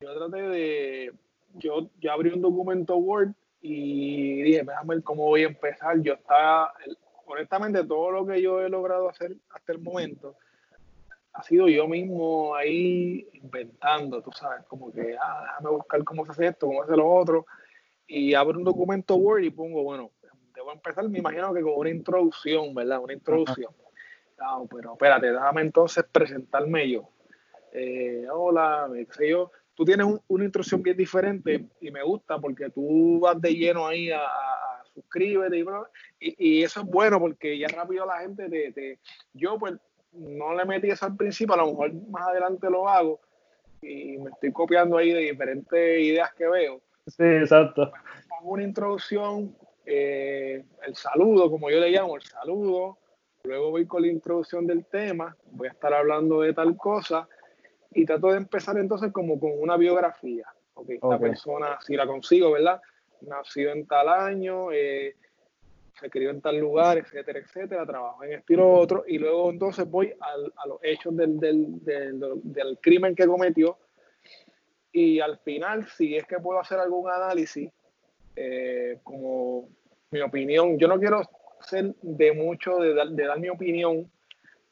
yo traté de, yo, yo abrí un documento Word y dije, déjame ver cómo voy a empezar. Yo estaba, honestamente, todo lo que yo he logrado hacer hasta el momento ha sido yo mismo ahí inventando, tú sabes, como que, ah, déjame buscar cómo se hace esto, cómo se hace lo otro, y abro un documento Word y pongo, bueno, debo empezar, me imagino que con una introducción, ¿verdad? Una introducción. Ah, pero espérate, déjame entonces presentarme yo. Eh, hola, me sé yo. Tú tienes una introducción bien diferente y me gusta porque tú vas de lleno ahí a, a, suscríbete y, y, eso es bueno porque ya rápido la gente te, te, Yo pues no le metí eso al principio, a lo mejor más adelante lo hago y me estoy copiando ahí de diferentes ideas que veo. Sí, exacto. Pongo una introducción, eh, el saludo, como yo le llamo, el saludo, luego voy con la introducción del tema, voy a estar hablando de tal cosa y trato de empezar entonces como con una biografía. Okay, esta persona, si la consigo, ¿verdad? Nacido en tal año, eh, se crió en tal lugar, etcétera, etcétera, trabajo en estilo otro, y luego entonces voy a los hechos del, del, del, del, crimen que cometió, y al final, si es que puedo hacer algún análisis, eh, como mi opinión, yo no quiero ser de mucho de, de, dar mi opinión,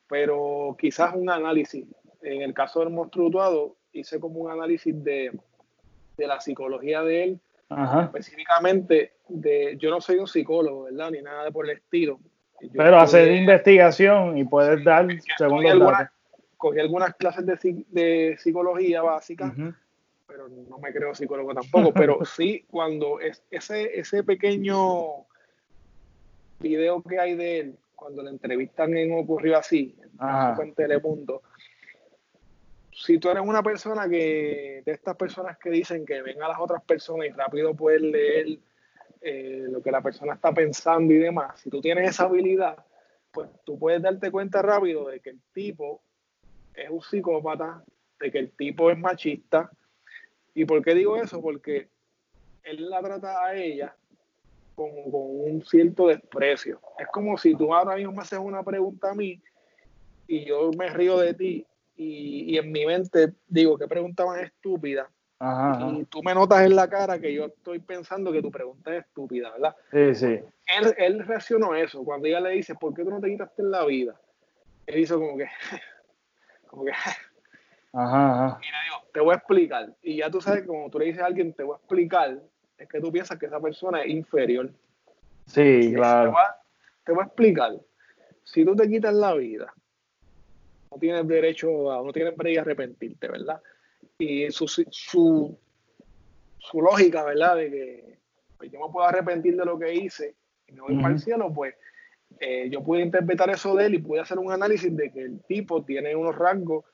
pero quizás un análisis. En el caso del monstruo hice como un análisis de, de la psicología de él, específicamente de, yo no soy un psicólogo, ¿verdad? Ni nada por el estilo. Pero hacer investigación y puedes dar según los algunas, Cogí algunas clases de, de psicología básica, pero no me creo psicólogo tampoco. pero sí, cuando es, ese, ese pequeño video que hay de él, cuando le entrevistan en Ocurrió Así, en Telemundo, si tú eres una persona que, de estas personas que dicen que ven a las otras personas y rápido puedes leer eh, lo que la persona está pensando y demás, si tú tienes esa habilidad, pues tú puedes darte cuenta rápido de que el tipo es un psicópata, de que el tipo es machista. ¿Y por qué digo eso? Porque él la trata a ella con, con un cierto desprecio. Es como si tú ahora mismo me haces una pregunta a mí y yo me río de ti y, en mi mente digo, qué pregunta más estúpida. Y tú me notas en la cara que yo estoy pensando que tu pregunta es estúpida, ¿verdad? Sí, sí. Él, él reaccionó a eso. Cuando ella le dice, ¿por qué tú no te quitaste en la vida? Él hizo como que, como que, ajá, Y le digo, te voy a explicar. Y ya tú sabes, como tú le dices a alguien, te voy a explicar, es que tú piensas que esa persona es inferior. Sí, claro. Te voy, a, te voy a explicar. Si tú te quitas la vida, no tienes derecho a, no tienes derecho a arrepentirte, ¿verdad? Y su, su, su lógica, ¿verdad? De que pues, yo me puedo arrepentir de lo que hice y me voy para el cielo, pues eh, yo pude interpretar eso de él y pude hacer un análisis de que el tipo tiene unos rasgos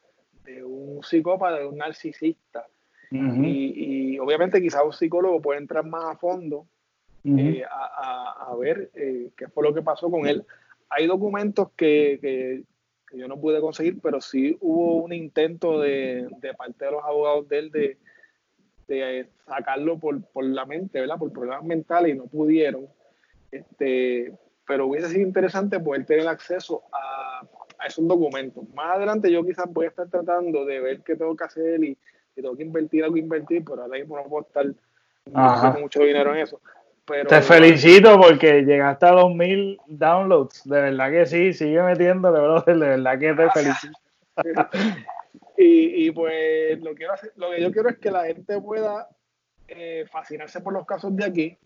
de un psicópata, de un narcisista. y, obviamente quizás un psicólogo puede entrar más a fondo eh, a, a, ver eh, qué fue lo que pasó con él. Hay documentos que, que, yo no pude conseguir, pero sí hubo un intento de, de parte de los abogados de él de, de sacarlo por, por, la mente, ¿verdad? Por problemas mentales y no pudieron. Este, pero hubiese sido interesante poder tener acceso a, a, esos documentos. Más adelante yo quizás voy a estar tratando de ver qué tengo que hacer y si tengo que invertir algo, invertir, pero ahora mismo no puedo estar mucho dinero en eso. Te felicito porque llegaste a 2000 downloads. De verdad que sí, sigue metiéndole, brother. De verdad que te felicito. y, y, pues lo, quiero hacer, lo que yo quiero es que la gente pueda eh, fascinarse por los casos de aquí,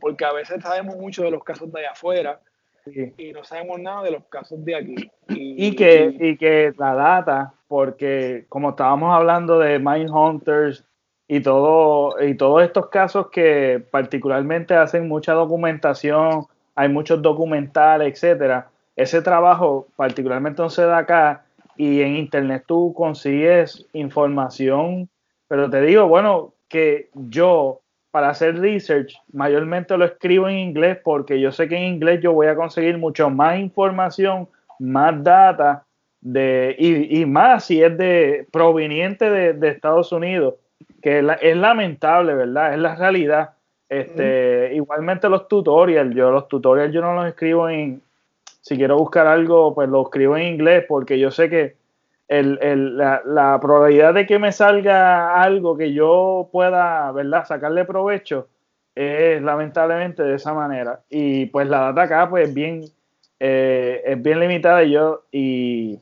porque a veces sabemos mucho de los casos de allá afuera y no sabemos nada de los casos de aquí. Y, que, y que la data, porque como estábamos hablando de Mind Hunters y todo y todos estos casos que particularmente hacen mucha documentación, hay muchos documentales, etcétera. Ese trabajo particularmente no se da acá y en internet tú consigues información, pero te digo, bueno, que yo para hacer research mayormente lo escribo en inglés porque yo sé que en inglés yo voy a conseguir mucho más información, más data de, y, más si es de proveniente de, Estados Unidos, que es, lamentable, ¿verdad? Es la realidad. Este, Igualmente los tutorials, yo los tutorials yo no los escribo en, si quiero buscar algo, pues lo escribo en inglés porque yo sé que la, probabilidad de que me salga algo que yo pueda, ¿verdad?, sacarle provecho es lamentablemente de esa manera. Y pues la data acá, pues bien, eh, es bien limitada y yo, y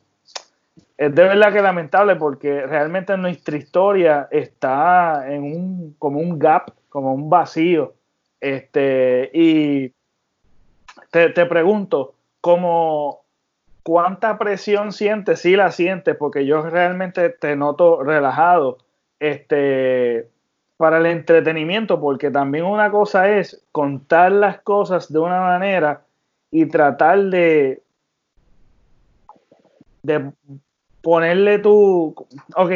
es de verdad que lamentable porque realmente nuestra historia está en un, como un gap, como un vacío. Este, y te, te pregunto, como ¿Cuánta presión sientes? Sí la sientes, porque yo realmente te noto relajado. Este, para el entretenimiento, porque también una cosa es contar las cosas de una manera y tratar de, de ponerle tu. Ok,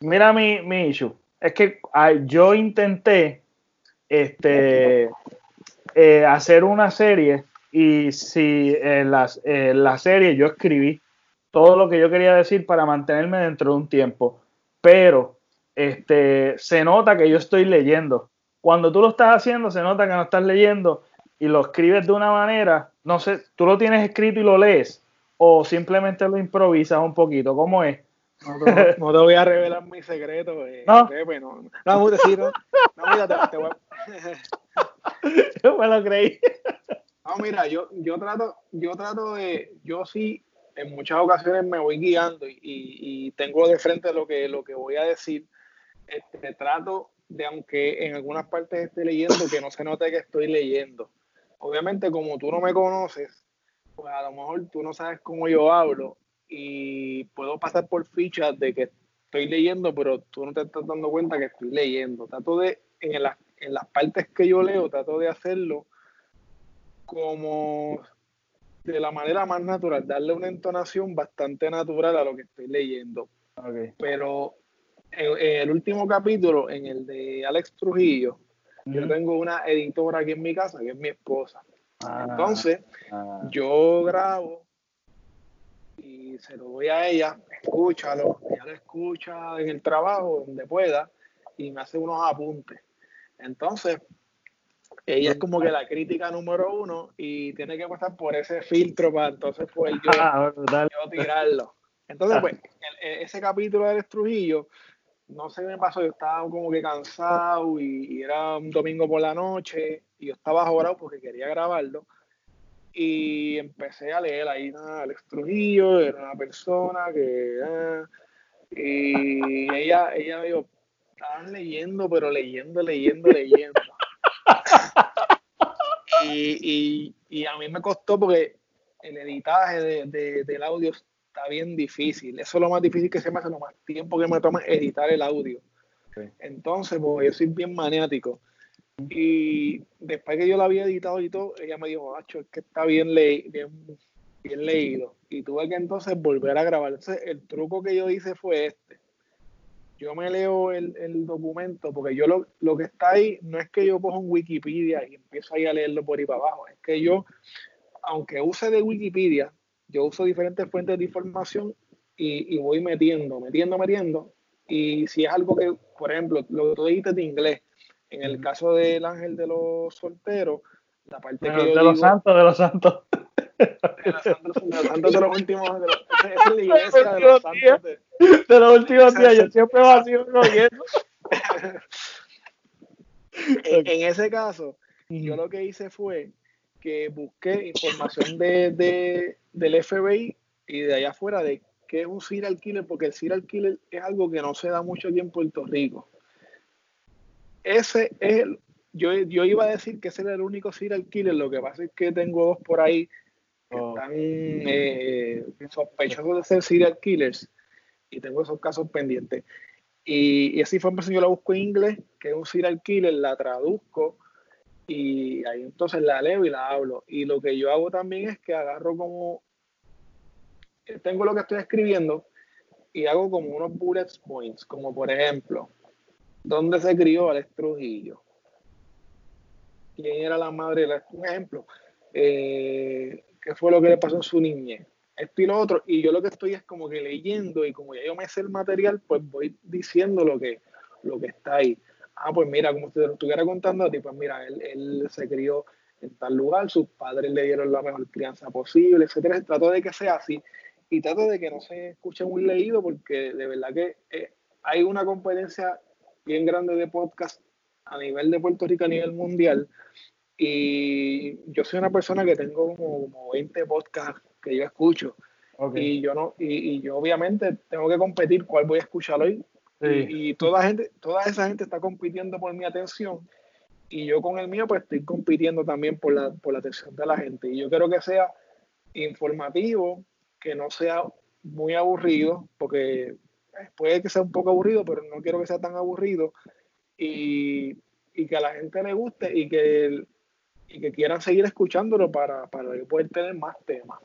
mira mi, mi issue. Es que yo intenté este, eh, hacer una serie y si en, las, la serie yo escribí todo lo que yo quería decir para mantenerme dentro de un tiempo, pero este, se nota que yo estoy leyendo. Cuando tú lo estás haciendo, se nota que no estás leyendo y lo escribes de una manera, no sé, tú lo tienes escrito y lo lees, o simplemente lo improvisas un poquito, ¿cómo es? No, te, voy a revelar mi secreto, eh, no. Pepe, no, no, no, no, mira, te, voy a... Yo me lo creí. No, mira, yo, yo trato, yo trato de, yo sí, en muchas ocasiones me voy guiando y, tengo de frente lo que, lo que voy a decir. Este, trato de, aunque en algunas partes esté leyendo, que no se note que estoy leyendo. Obviamente, como tú no me conoces, pues a lo mejor tú no sabes cómo yo hablo y puedo pasar por fichas de que estoy leyendo, pero tú no te estás dando cuenta que estoy leyendo. Trato de, en, en las partes que yo leo, trato de hacerlo como de la manera más natural, darle una entonación bastante natural a lo que estoy leyendo. Pero en, el último capítulo, en el de Alex Trujillo, yo tengo una editora aquí en mi casa, que es mi esposa. Ah, Entonces, ah. yo grabo y se lo doy a ella, escúchalo, ella lo escucha en el trabajo, donde pueda, y me hace unos apuntes. Entonces, ella es como que la crítica número uno y tiene que pasar por ese filtro para entonces poder yo, ah, tirarlo. Entonces, pues, ese capítulo del Trujillo, no sé qué me pasó, yo estaba como que cansado y, era un domingo por la noche y yo estaba jorado porque quería grabarlo y empecé a leer ahí nada, Alex Trujillo, era una persona que... Ah, y ella, ella me dijo, estaban leyendo, pero leyendo, leyendo, leyendo. y, a mí me costó porque el editaje del audio está bien difícil. Eso es lo más difícil que se me hace, lo más tiempo que me toma editar el audio. Entonces, pues yo soy bien maniático. Y después que yo lo había editado y todo, ella me dijo, Acho, es que está bien, bien, bien leído. Y tuve que entonces volver a grabar. Entonces, el truco que yo hice fue este yo me leo el, documento, porque yo lo, que está ahí no es que yo cojo un Wikipedia y empiezo ahí a leerlo por ahí para abajo, es que yo, aunque use de Wikipedia, yo uso diferentes fuentes de información y, voy metiendo, metiendo, metiendo. Y si es algo que, por ejemplo, lo que tú dijiste de inglés, en el caso del ángel de los solteros, la parte que de los santos, de los santos. De los santos, de los últimos, de es la iglesia de los santos. De, de los últimos días, yo siempre vacío oyendo. en, en ese caso, yo lo que hice fue que busqué información de, de, del FBI y de allá afuera de qué es un serial killer, porque el serial killer es algo que no se da mucho aquí en Puerto Rico. Ese es el, yo, yo iba a decir que ese era el único serial killer, lo que pasa es que tengo dos por ahí que oh. están eh, sospechosos de ser serial killers y tengo esos casos pendientes. Y, esa información yo la busco en inglés, que es un serial killer, la traduzco y ahí entonces la leo y la hablo. Y lo que yo hago también es que agarro como, tengo lo que estoy escribiendo y hago como unos bullet points, como por ejemplo, ¿dónde se crió Alex Trujillo? ¿Quién era la madre? Un ejemplo, eh, ¿qué fue lo que le pasó en su niñez? esto y lo otro, y yo lo que estoy es como que leyendo y como ya yo me sé el material, pues voy diciendo lo que, lo que está ahí. Ah, pues mira, como te lo estuviera contando a ti, pues mira, él, él se crió en tal lugar, sus padres le dieron la mejor crianza posible, etcétera. Trato de que sea así y trato de que no se escuche muy leído porque de verdad que eh, hay una competencia bien grande de podcast a nivel de Puerto Rico, a nivel mundial. Y yo soy una persona que tengo como, como 20 podcasts que yo escucho. Y yo no, y, yo obviamente tengo que competir cuál voy a escuchar hoy. Y, toda gente, toda esa gente está compitiendo por mi atención. Y yo con el mío, pues estoy compitiendo también por la, por la atención de la gente. Y yo quiero que sea informativo, que no sea muy aburrido, porque puede que sea un poco aburrido, pero no quiero que sea tan aburrido. Y, y que a la gente le guste y que, y que quieran seguir escuchándolo para, para poder tener más temas.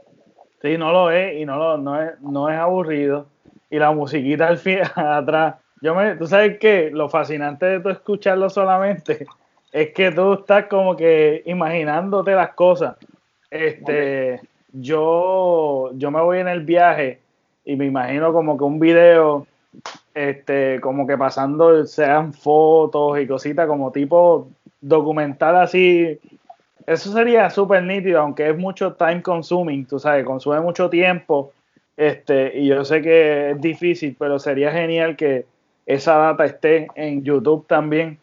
Sí, no lo es y no, lo, no, es, no es aburrido. Y la musiquita al fin, atrás. Yo me, tú sabes que lo fascinante de tú escucharlo solamente es que tú estás como que imaginándote las cosas. Este, yo, yo me voy en el viaje y me imagino como que un video, este, como que pasando, sean fotos y cositas como tipo documental así eso sería súper nítido, aunque es mucho time consuming, tú sabes, consume mucho tiempo. Este, y yo sé que es difícil, pero sería genial que esa data esté en YouTube también,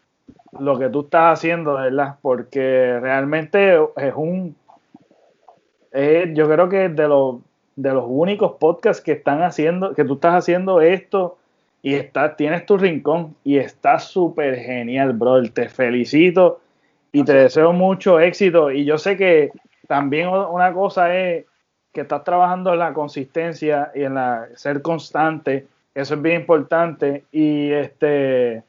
lo que tú estás haciendo, ¿verdad? Porque realmente es un. yo creo que de los, de los únicos podcasts que están haciendo, que tú estás haciendo esto y estás, tienes tu rincón y está súper genial, brother. Te felicito y te deseo mucho éxito. Y yo sé que también una cosa es que estás trabajando en la consistencia y en la ser constante. Eso es bien importante. Y este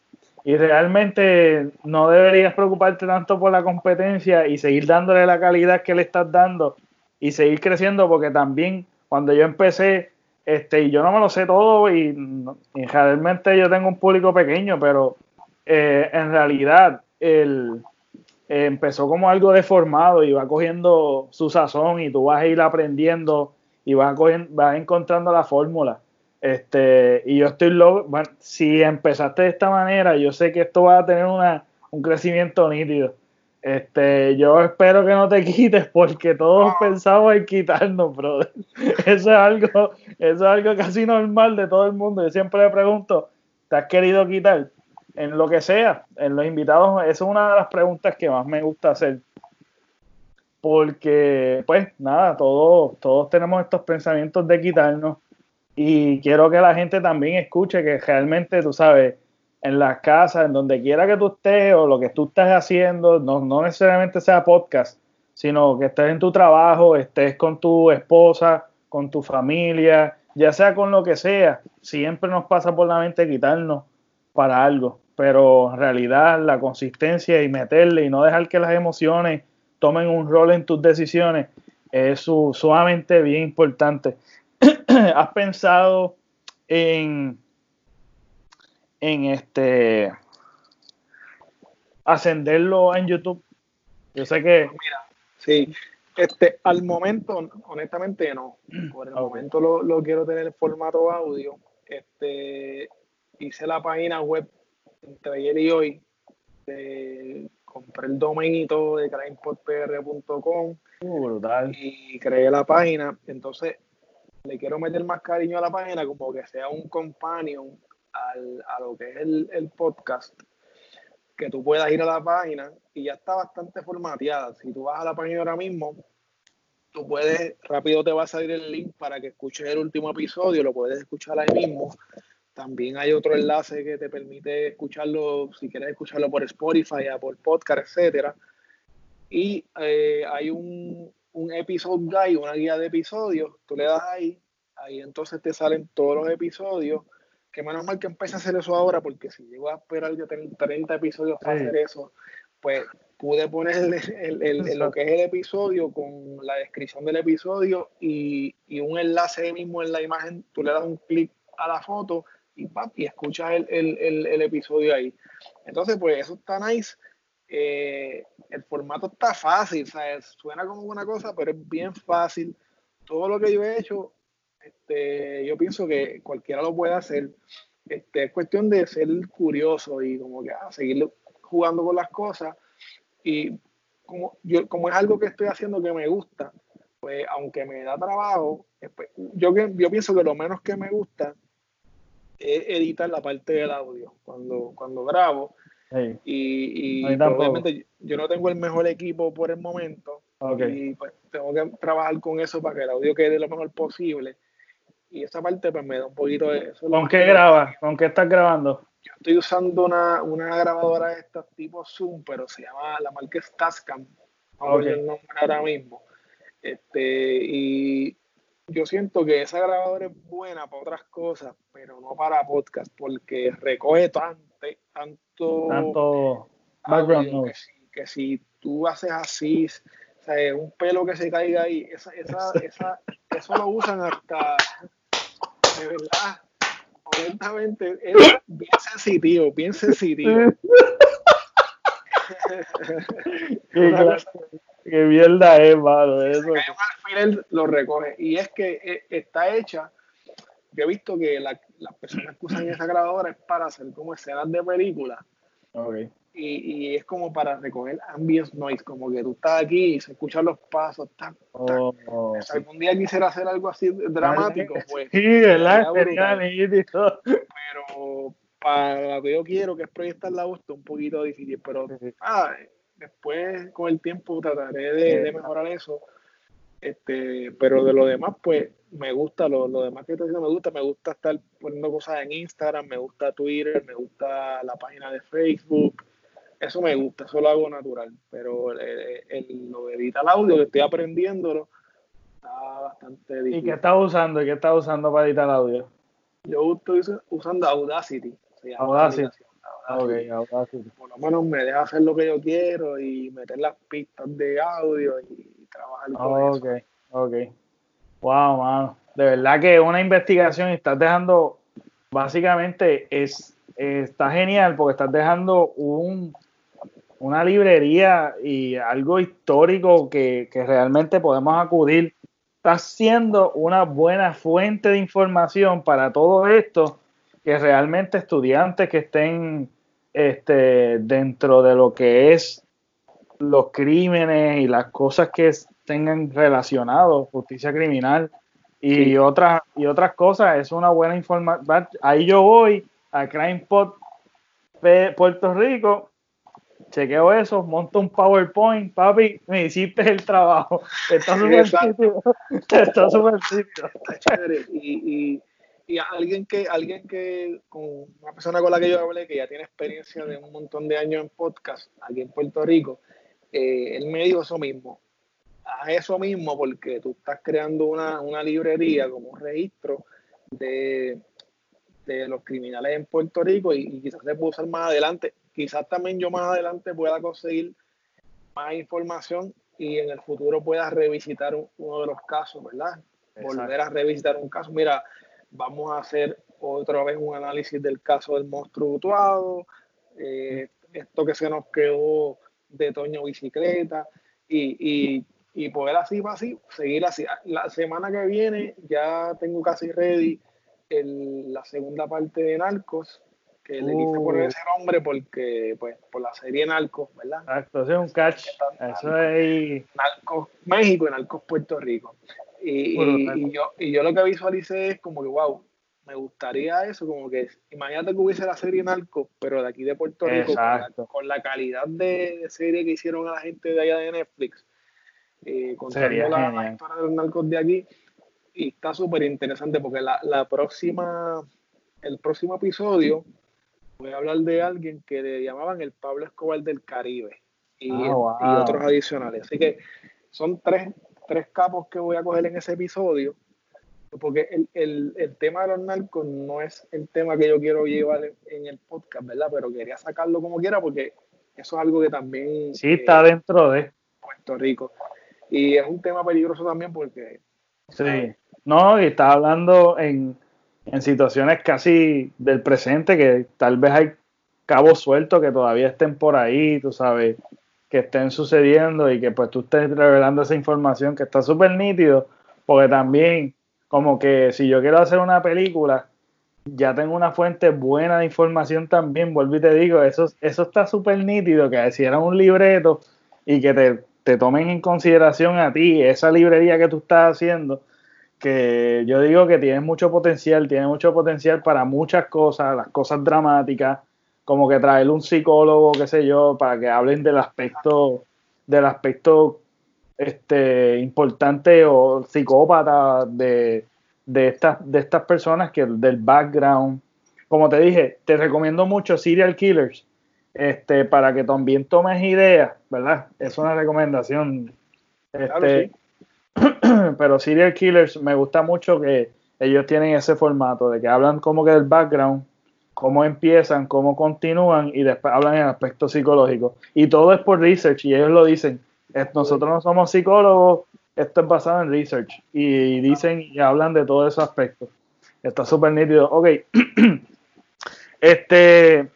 y realmente no deberías preocuparte tanto por la competencia y seguir dándole la calidad que le estás dando y seguir creciendo porque también cuando yo empecé este y yo no me lo sé todo y, realmente yo tengo un público pequeño pero eh, en realidad el, empezó como algo deformado y va cogiendo su sazón y tú vas a ir aprendiendo y vas, vas encontrando la fórmula. Este, y yo estoy loco, bueno, si empezaste de esta manera, yo sé que esto va a tener una, un crecimiento nítido. Este, yo espero que no te quites porque todos pensamos en quitarnos, brother. Eso es algo, eso es algo casi normal de todo el mundo. Yo siempre le pregunto, ¿te has querido quitar? en lo que sea, en los invitados, esa es una de las preguntas que más me gusta hacer. Porque, pues, nada, todos, todos tenemos estos pensamientos de quitarnos. Y quiero que la gente también escuche que realmente, tú sabes, en las casas, en donde quiera que tú estés o lo que tú estés haciendo, no, no necesariamente sea podcast, sino que estés en tu trabajo, estés con tu esposa, con tu familia, ya sea con lo que sea, siempre nos pasa por la mente quitarnos para algo, pero en realidad la consistencia y meterle y no dejar que las emociones tomen un rol en tus decisiones es sumamente bien importante. ¿Has pensado en, en este ascenderlo en YouTube? Yo sé que. Mira, sí. Este, al momento, honestamente no. Por el momento lo, lo, quiero tener en formato audio. Este, hice la página web entre ayer y hoy. compré el dominio de crimepodpr.com uh, y creé la página. Entonces, le quiero meter más cariño a la página como que sea un companion al, a lo que es el, el, podcast. Que tú puedas ir a la página y ya está bastante formateada. Si tú vas a la página ahora mismo, tú puedes, rápido te va a salir el link para que escuches el último episodio, lo puedes escuchar ahí mismo también hay otro enlace que te permite escucharlo, si quieres escucharlo por Spotify, por podcast, etcétera. Y eh, hay un, un episode guide, una guía de episodios. Tú le das ahí, ahí entonces te salen todos los episodios. Que menos mal que empecé a hacer eso ahora, porque si llego a esperar yo tener 30 episodios para hacer eso, pues pude poner el, lo que es el episodio con la descripción del episodio y, un enlace mismo en la imagen, tú le das un clic a la foto y, pap, y escuchas el, episodio ahí. Entonces, pues eso está nice. Eh, el formato está fácil, suena como una cosa, pero es bien fácil. Todo lo que yo he hecho, este, yo pienso que cualquiera lo puede hacer. Este, es cuestión de ser curioso y como que ah, seguir jugando con las cosas y como, yo, como es algo que estoy haciendo que me gusta, pues aunque me da trabajo, pues, yo, yo pienso que lo menos que me gusta es editar la parte del audio cuando, cuando grabo. Y, y obviamente yo no tengo el mejor equipo por el momento. Y pues tengo que trabajar con eso para que el audio quede lo mejor posible. Y esa parte pues me da un poquito de eso. ¿Con qué grabas? ¿Con qué estás grabando? yo estoy usando una, una grabadora de estos tipo Zoom, pero se llama la marca es Tascam. No okay. el nombre ahora mismo. Este, y yo siento que esa grabadora es buena para otras cosas, pero no para podcast, porque recoge tanto, tanto, tanto background que, si, que si tú haces así, o sea, un pelo que se caiga ahí, esa, esa, esa, eso lo usan hasta, de verdad, honestamente, es bien sensitivo, bien sensitivo. qué, mierda es, mano. Eso. lo recoge. Y es que eh, está hecha. Yo he visto que las personas que usan esa grabadora es para hacer como escenas de película. Okay y, es como para recoger ambient noise, como que tú estás aquí y se escuchan los pasos. Oh, si algún día quisiera hacer algo así dramático, pues. Sí, ¿verdad? Pero para lo que yo quiero, que es proyectar la voz, está un poquito difícil. Pero ah, después, con el tiempo, trataré de, mejorar eso. Este, pero de lo demás, pues me gusta, lo, lo demás que estoy diciendo me gusta, me gusta estar poniendo cosas en Instagram, me gusta Twitter, me gusta la página de Facebook, eso me gusta, eso lo hago natural, pero el, el, lo de editar audio que estoy aprendiéndolo está bastante difícil. ¿Y qué estás usando? ¿Y qué estás usando para editar audio? Yo estoy usando Audacity. Audacity. Audacity. Audacity. Por lo menos me deja hacer lo que yo quiero y meter las pistas de audio y trabajar con eso. Ok, ok. Wow, mano. De verdad que una investigación y estás dejando, básicamente, es, está genial porque estás dejando un, una librería y algo histórico que, realmente podemos acudir, está siendo una buena fuente de información para todo esto, que realmente estudiantes que estén este, dentro de lo que es los crímenes y las cosas que tengan relacionados, justicia criminal y, otras, y otras cosas, es una buena información. Ahí yo voy a Crime Puerto Rico chequeo eso, monto un PowerPoint, papi, me hiciste el trabajo. Está súper sitio. Está súper sitio. Y, y, y, alguien que, alguien que, con una persona con la que yo hablé, que ya tiene experiencia de un montón de años en podcast aquí en Puerto Rico, eh, él me dijo eso mismo. Haz eso mismo porque tú estás creando una, una librería como un registro de, de los criminales en Puerto Rico y, y quizás se puede usar más adelante quizás también yo más adelante pueda conseguir más información y en el futuro pueda revisitar uno de los casos, ¿verdad? Volver a revisitar un caso. Mira, vamos a hacer otra vez un análisis del caso del monstruo mutuado, eh, esto que se nos quedó de Toño Bicicleta y, poder así, así, seguir así. La semana que viene ya tengo casi ready la segunda parte de Narcos que le quise poner uh. ese nombre porque, pues, por la serie Narcos, ¿verdad? Exacto, eso es un catch. Eso es. Narcos México y Narcos Puerto Rico. Y, y, yo, y yo lo que visualicé es como que, wow, me gustaría eso, como que imagínate que hubiese la serie Narcos, pero de aquí de Puerto Rico, con la, calidad de, serie que hicieron a la gente de allá de Netflix, eh, contando la, la, historia de los narcos de aquí, y está súper interesante porque la, la próxima, el próximo episodio voy a hablar de alguien que le llamaban el Pablo Escobar del Caribe y, ah, otros adicionales. Así que son tres, tres capos que voy a coger en ese episodio porque el, el, el, tema de los narcos no es el tema que yo quiero llevar en, el podcast, ¿verdad? Pero quería sacarlo como quiera porque eso es algo que también... Sí, está eh, dentro de Puerto Rico. Y es un tema peligroso también porque... Sí, no, y está hablando en, en situaciones casi del presente que tal vez hay cabos sueltos que todavía estén por ahí, tú sabes, que estén sucediendo y que pues tú estés revelando esa información que está súper nítido, porque también como que si yo quiero hacer una película, ya tengo una fuente buena de información también, vuelvo y te digo, eso, eso está súper nítido, que si era un libreto y que te, te tomen en consideración a ti esa librería que tú estás haciendo, que yo digo que tienes mucho potencial, tiene mucho potencial para muchas cosas, las cosas dramáticas, como que traer un psicólogo, qué sé yo, para que hablen del aspecto, del aspecto este, importante o psicópata de, de, estas, de estas personas, que del background. Como te dije, te recomiendo mucho Serial Killers, este, para que también tomes ideas, ¿verdad? Es una recomendación. Este, pero Serial Killers me gusta mucho que ellos tienen ese formato de que hablan como que del background cómo empiezan, cómo continúan y después hablan en aspecto psicológico. Y todo es por research y ellos lo dicen. Nosotros no somos psicólogos, esto es basado en research. Y dicen y hablan de todo ese aspecto. Está súper nítido. Ok. este,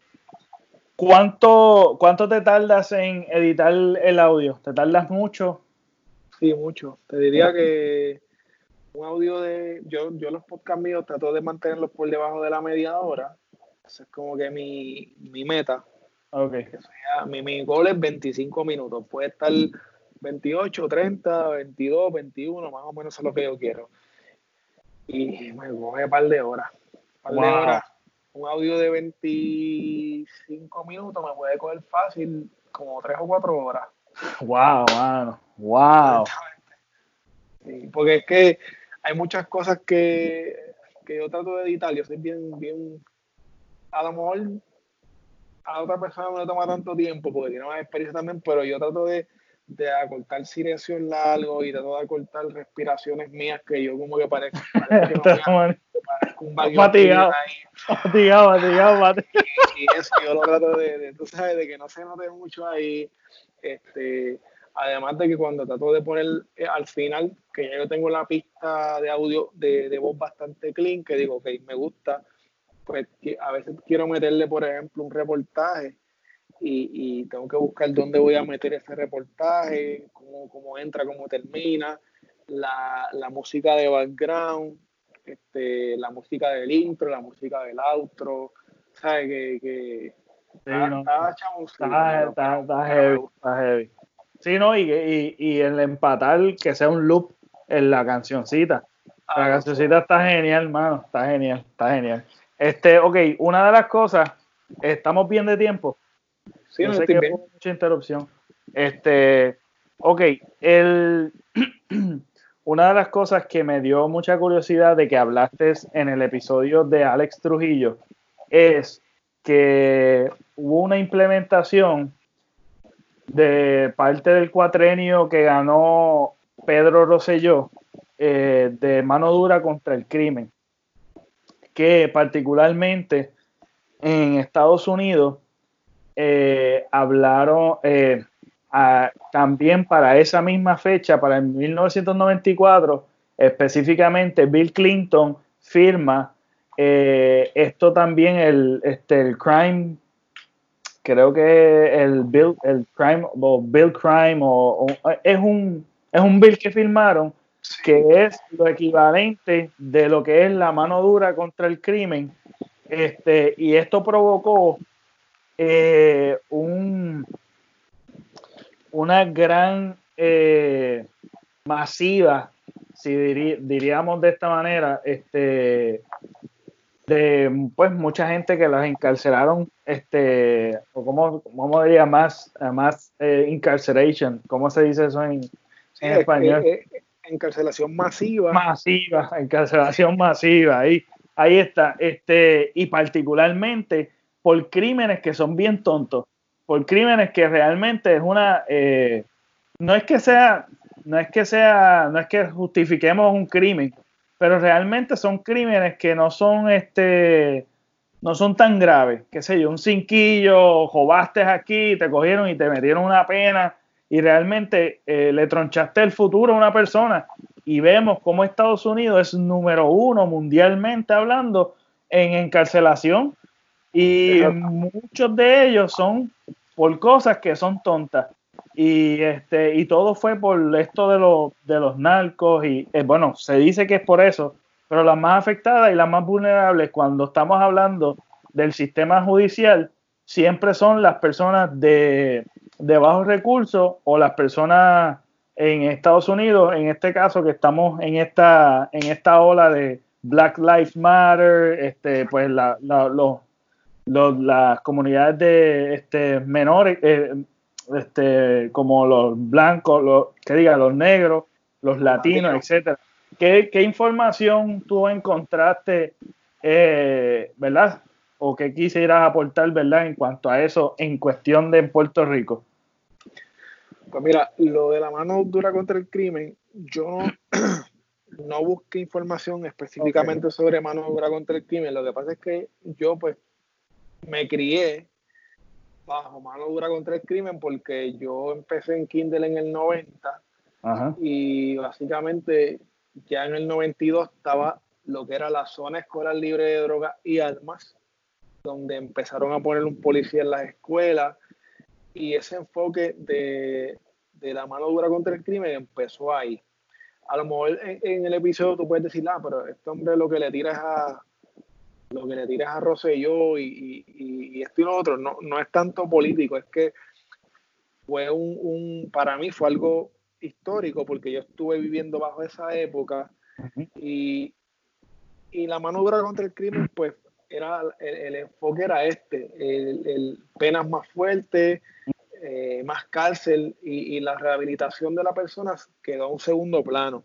¿cuánto, ¿cuánto te tardas en editar el audio? ¿Te tardas mucho? Sí, mucho. Te diría que un audio de. Yo, yo los podcasts míos trato de mantenerlos por debajo de la media hora esa es como que mi, mi meta. Okay. mi, mi gol es 25 minutos. Puede estar 28, 30, 22, 21, más o menos es lo que yo quiero. Y me coge un par de horas. Un par de horas. Un audio de 25 minutos me puede coger fácil como 3 o 4 horas. Wow, mano. Wow. porque es que hay muchas cosas que, que yo trato de editar. Yo soy bien, bien a lo mejor a otra persona no le toma tanto tiempo porque tiene más experiencia también, pero yo trato de, de acortar silencios largos y trato de acortar respiraciones mías que yo como que parezco, un fatigado, fatigado, fatigado, y, eso yo lo trato de, tú sabes, de que no se note mucho ahí, este, además de que cuando trato de poner eh, al final, que ya yo tengo la pista de audio de, de voz bastante clean, que digo, ok, me gusta, pues a veces quiero meterle, por ejemplo, un reportaje y, tengo que buscar dónde voy a meter ese reportaje, cómo, entra, cómo termina, la, música de background, este, la música del intro, la música del outro, ¿sabes? Que, que está, está, heavy, está heavy. Sí, ¿no? Y, y, el empatar que sea un loop en la cancioncita. La ah, cancioncita está genial, hermano. Está genial, está genial. Este, ok, una de las cosas, estamos bien de tiempo. Sí, no sé que mucha interrupción. Este, ok, el, una de las cosas que me dio mucha curiosidad de que hablaste en el episodio de Alex Trujillo es que hubo una implementación de parte del cuatrenio que ganó Pedro Rosselló eh, de mano dura contra el crimen que particularmente en Estados Unidos eh, hablaron eh, también para esa misma fecha, para el 1994, específicamente Bill Clinton firma eh, esto también el, este, el crime, creo que el bill, el crime o bill crime o, es un es un bill que firmaron que es lo equivalente de lo que es la mano dura contra el crimen. Este, y esto provocó eh, un, una gran eh, masiva, si diríamos de esta manera, este, de pues mucha gente que las encarcelaron, este, o como, como diría más, más eh, incarceration, ¿cómo se dice eso en, español? encarcelación masiva. Masiva, encarcelación masiva, ahí, ahí está. Este, y particularmente por crímenes que son bien tontos, por crímenes que realmente es una, eh, no es que sea, no es que sea, no es que justifiquemos un crimen, pero realmente son crímenes que no son este no son tan graves, qué sé yo, un cinquillo, jobaste aquí, te cogieron y te metieron una pena y realmente eh, le tronchaste el futuro a una persona. Y vemos cómo Estados Unidos es número uno mundialmente hablando en encarcelación y muchos de ellos son por cosas que son tontas y este y todo fue por esto de los de los narcos y eh, bueno se dice que es por eso pero las más afectadas y las más vulnerables cuando estamos hablando del sistema judicial siempre son las personas de, de bajos recursos o las personas en Estados Unidos, en este caso que estamos en esta, en esta ola de Black Lives Matter, este, pues la, los, las comunidades de este, menores, eh, este, como los blancos, los, que diga, los negros, los latinos, etcétera. ¿Qué, información tú encontraste, eh, verdad? O qué quisieras aportar, verdad, en cuanto a eso en cuestión de Puerto Rico? Pues mira, lo de la mano dura contra el crimen, yo no busqué información específicamente sobre mano dura contra el crimen. Lo que pasa es que yo, pues, me crié bajo mano dura contra el crimen porque yo empecé en Kindle en el 90 y básicamente ya en el 92 estaba lo que era la zona escolar libre de drogas y armas, donde empezaron a poner un policía en las escuelas y ese enfoque de, la mano dura contra el crimen empezó ahí. A lo mejor en, el episodio tú puedes decir, ah, pero este hombre lo que le tira es a lo que le tiras a Rosselló y, y, y, esto y lo otro, no, no es tanto político, es que fue un, un, para mí fue algo histórico porque yo estuve viviendo bajo esa época y, la mano dura contra el crimen, pues era el, enfoque era este, el, penas más fuertes, eh, más cárcel y, la rehabilitación de la persona quedó a un segundo plano.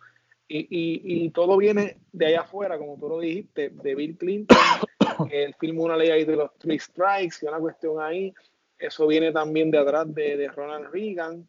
Y, y, todo viene de allá afuera, como tú lo dijiste, de Bill Clinton, que él firmó una ley ahí de los three strikes, y una cuestión ahí. Eso viene también de atrás de, de Ronald Reagan,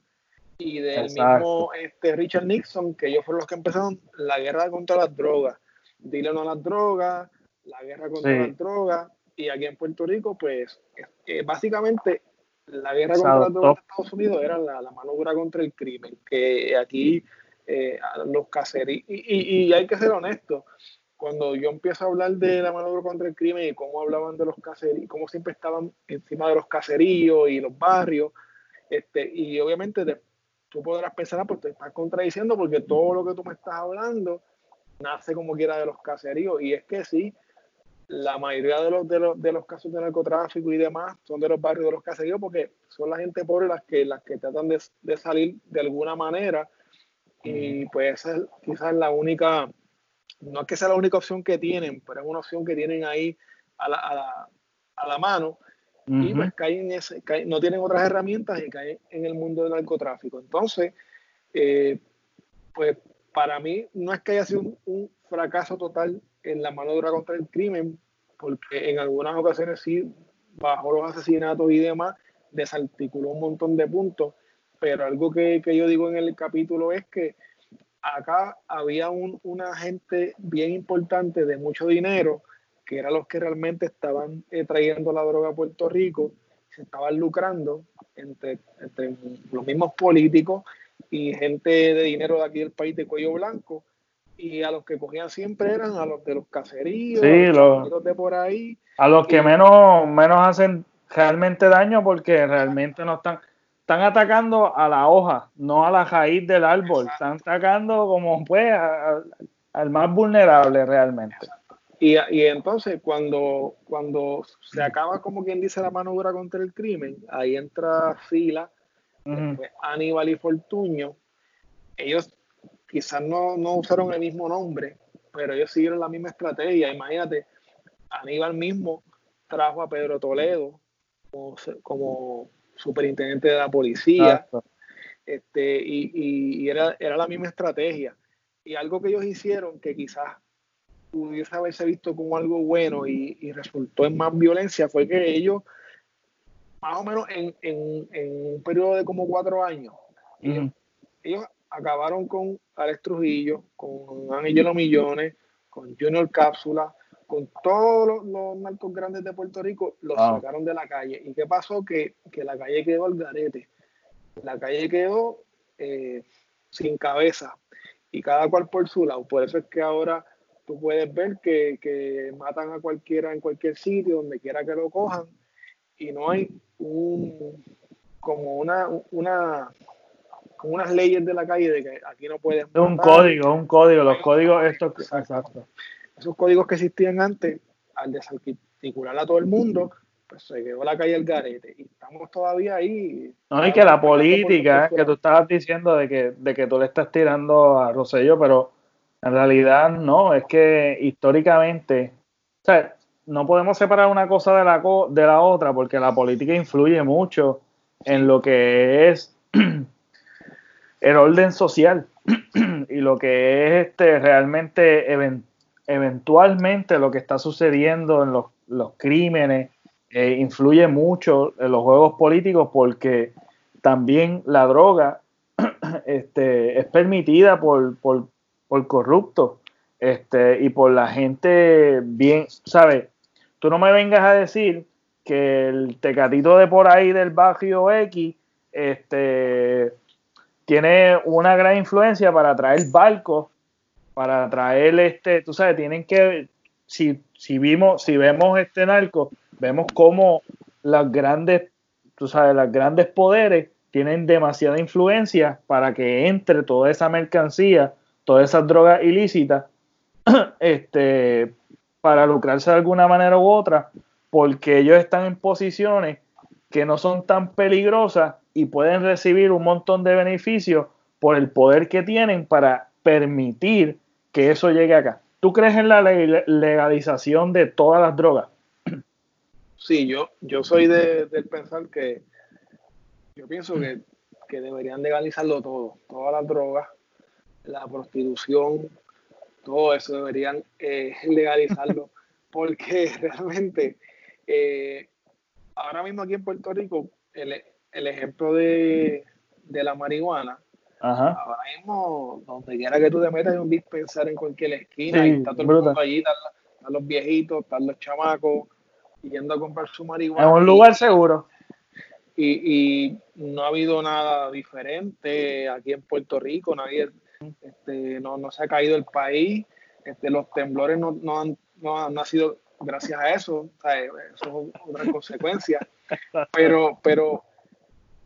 y del mismo este, Richard Nixon, que ellos fueron los que empezaron la guerra contra las drogas. Dile no a las drogas, la guerra contra las drogas, y aquí en Puerto Rico, pues eh, básicamente la guerra contra las drogas de Estados Unidos era la, mano dura contra el crimen, que aquí eh, los caseríos, y, hay que ser honesto, cuando yo empiezo a hablar de la mano contra el crimen y cómo hablaban de los caseríos, cómo siempre estaban encima de los caseríos y los barrios, este, y obviamente tú podrás pensar, ah, pues te estás contradiciendo porque todo lo que tú me estás hablando nace como quiera de los caseríos. Y es que sí, la mayoría de los, de los, casos de narcotráfico y demás son de los barrios de los caseríos porque son la gente pobre las que, las que tratan de salir de alguna manera. Y pues esa es quizás la única, no es que sea la única opción que tienen, pero es una opción que tienen ahí a la, a la, a la mano. Y pues caen ese, no tienen otras herramientas y caen en el mundo del narcotráfico. Entonces, eh, pues para mí no es que haya sido un, fracaso total en la mano dura contra el crimen, porque en algunas ocasiones sí, bajo los asesinatos y demás, desarticuló un montón de puntos, pero algo que, que yo digo en el capítulo es que acá había un, una gente bien importante de mucho dinero que eran los que realmente estaban eh, trayendo la droga a Puerto Rico, se estaban lucrando entre, los mismos políticos y gente de dinero de aquí del país de cuello blanco, y a los que cogían siempre eran a los de los caseríos, a los, de por ahí. A los que menos, menos hacen realmente daño porque realmente no están, están atacando a la hoja, no a la raíz del árbol, están atacando como pues al más vulnerable realmente. Y, y, entonces cuando, cuando se acaba, como quien dice, la mano dura contra el crimen, ahí entra Fila, Aníbal y Fortuño. Ellos quizás no, no, usaron el mismo nombre, pero ellos siguieron la misma estrategia. Imagínate, Aníbal mismo trajo a Pedro Toledo como, como superintendente de la policía. Este, y, y, y era, era la misma estrategia. Y algo que ellos hicieron que quizás pudiese haberse visto como algo bueno y, resultó en más violencia fue que ellos, más o menos en, un periodo de como cuatro años, ellos, acabaron con Alex Trujillo, con Ángelo Millones, con Junior Cápsula, con todos los, narcos grandes de Puerto Rico, los sacaron de la calle. ¿Y qué pasó? Que, la calle quedó al garete. La calle quedó eh, sin cabeza y cada cual por su lado. Por eso es que ahora tú puedes ver que, matan a cualquiera en cualquier sitio, donde quiera que lo cojan, y no hay un como una, una unas leyes de la calle de que aquí no puedes. un código, un código, los códigos estos. Exacto. Esos códigos que existían antes, al desarticular a todo el mundo, pues se quedó la calle el garete. Y estamos todavía ahí. No, y que la política que tú estabas diciendo de que, de que tú le estás tirando a Rosselló, pero en realidad no, es que históricamente, o sea, no podemos separar una cosa de la, de la otra porque la política influye mucho en lo que es el orden social y lo que es este realmente eventualmente lo que está sucediendo en los, los crímenes eh, influye mucho en los juegos políticos porque también la droga este, es permitida por, por, por corruptos este, y por la gente bien, ¿sabes? Tú no me vengas a decir que el tecatito de por ahí del barrio X este, tiene una gran influencia para traer barcos, para traer este, tú sabes, tienen que, si, si vimos, si vemos este narco, vemos cómo las grandes, tú sabes, las grandes poderes tienen demasiada influencia para que entre toda esa mercancía, todas esas drogas ilícitas, este, para lucrarse de alguna manera u otra, porque ellos están en posiciones que no son tan peligrosas y pueden recibir un montón de beneficios por el poder que tienen para permitir que eso llegue acá. ¿Tú crees en la legalización de todas las drogas? Sí, yo, yo soy de, del pensar que yo pienso que, deberían legalizarlo todo, todas las drogas, la prostitución, todo eso deberían eh, legalizarlo, porque realmente eh, ahora mismo aquí en Puerto Rico el, el ejemplo de, la marihuana, ahora mismo, donde quiera que tú te metas, hay un dispensar en cualquier esquina, y está todo el mundo allí, están, los viejitos, están los chamacos, yendo a comprar su marihuana. En un lugar seguro. Y, no ha habido nada diferente aquí en Puerto Rico, nadie, este, no, no se ha caído el país, este, los temblores no, no, han, no han sido gracias a eso, eso es otra consecuencia. Pero, pero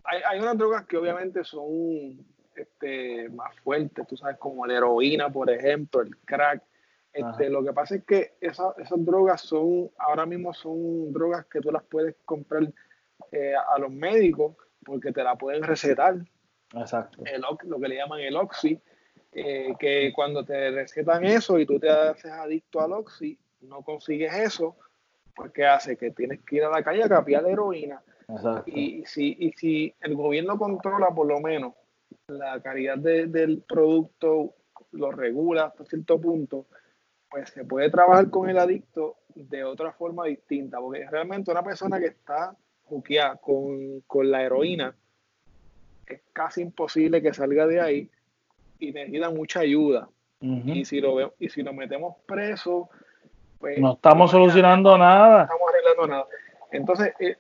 hay, hay unas drogas que obviamente son este, más fuertes, tú sabes, como la heroína, por ejemplo, el crack. Este, lo que pasa es que esas drogas son, ahora mismo son drogas que tú las puedes comprar eh, a los médicos porque te la pueden recetar. Exacto. lo que le llaman el oxi, eh, que cuando te recetan eso y tú te haces adicto al oxi, no consigues eso, pues ¿qué hace? Que tienes que ir a la calle a capiar heroína y si, y si el gobierno controla por lo menos la calidad del producto, lo regula hasta cierto punto, pues se puede trabajar con el adicto de otra forma distinta, porque realmente una persona que está juqueada con, con la heroína, es casi imposible que salga de ahí y necesita mucha ayuda. Y si lo y si lo metemos preso, pues no estamos solucionando nada. No estamos arreglando nada. Entonces, eh,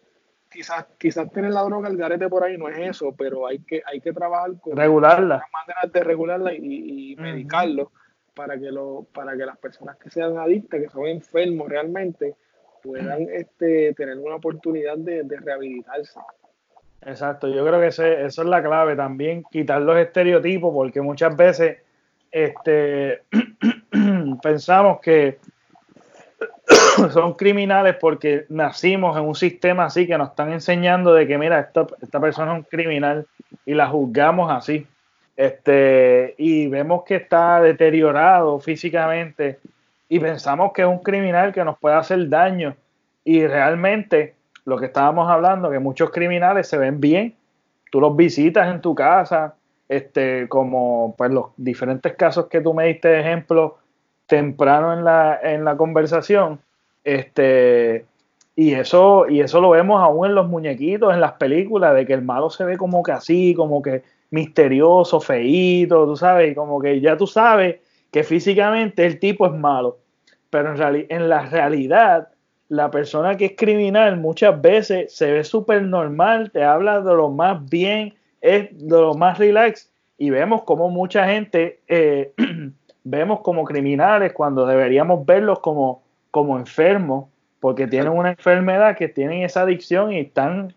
quizás, quizás tener la droga al garete por ahí no es eso, pero hay que, hay que trabajar con regularla. maneras de regularla y, medicarlo para que lo, para que las personas que sean adictas, que son enfermos realmente, puedan este, tener una oportunidad de, rehabilitarse. Exacto, yo creo que ese, eso es la clave también, quitar los estereotipos, porque muchas veces este, pensamos que son criminales porque nacimos en un sistema así que nos están enseñando de que, mira, esta, esta persona es un criminal y la juzgamos así. Este, y vemos que está deteriorado físicamente y pensamos que es un criminal que nos puede hacer daño. Y realmente, lo que estábamos hablando, que muchos criminales se ven bien, tú los visitas en tu casa, este, como pues los diferentes casos que tú me diste ejemplo temprano en la, en la conversación, este, y eso, y eso lo vemos aún en los muñequitos, en las películas, de que el malo se ve como que así, como que misterioso, feíto, tú sabes, como que ya tú sabes que físicamente el tipo es malo, pero en, en la realidad la persona que es criminal muchas veces se ve súper normal, te habla de lo más bien, es de lo más relax y vemos como mucha gente eh, vemos como criminales cuando deberíamos verlos como, como enfermos porque tienen una enfermedad que tienen esa adicción y están,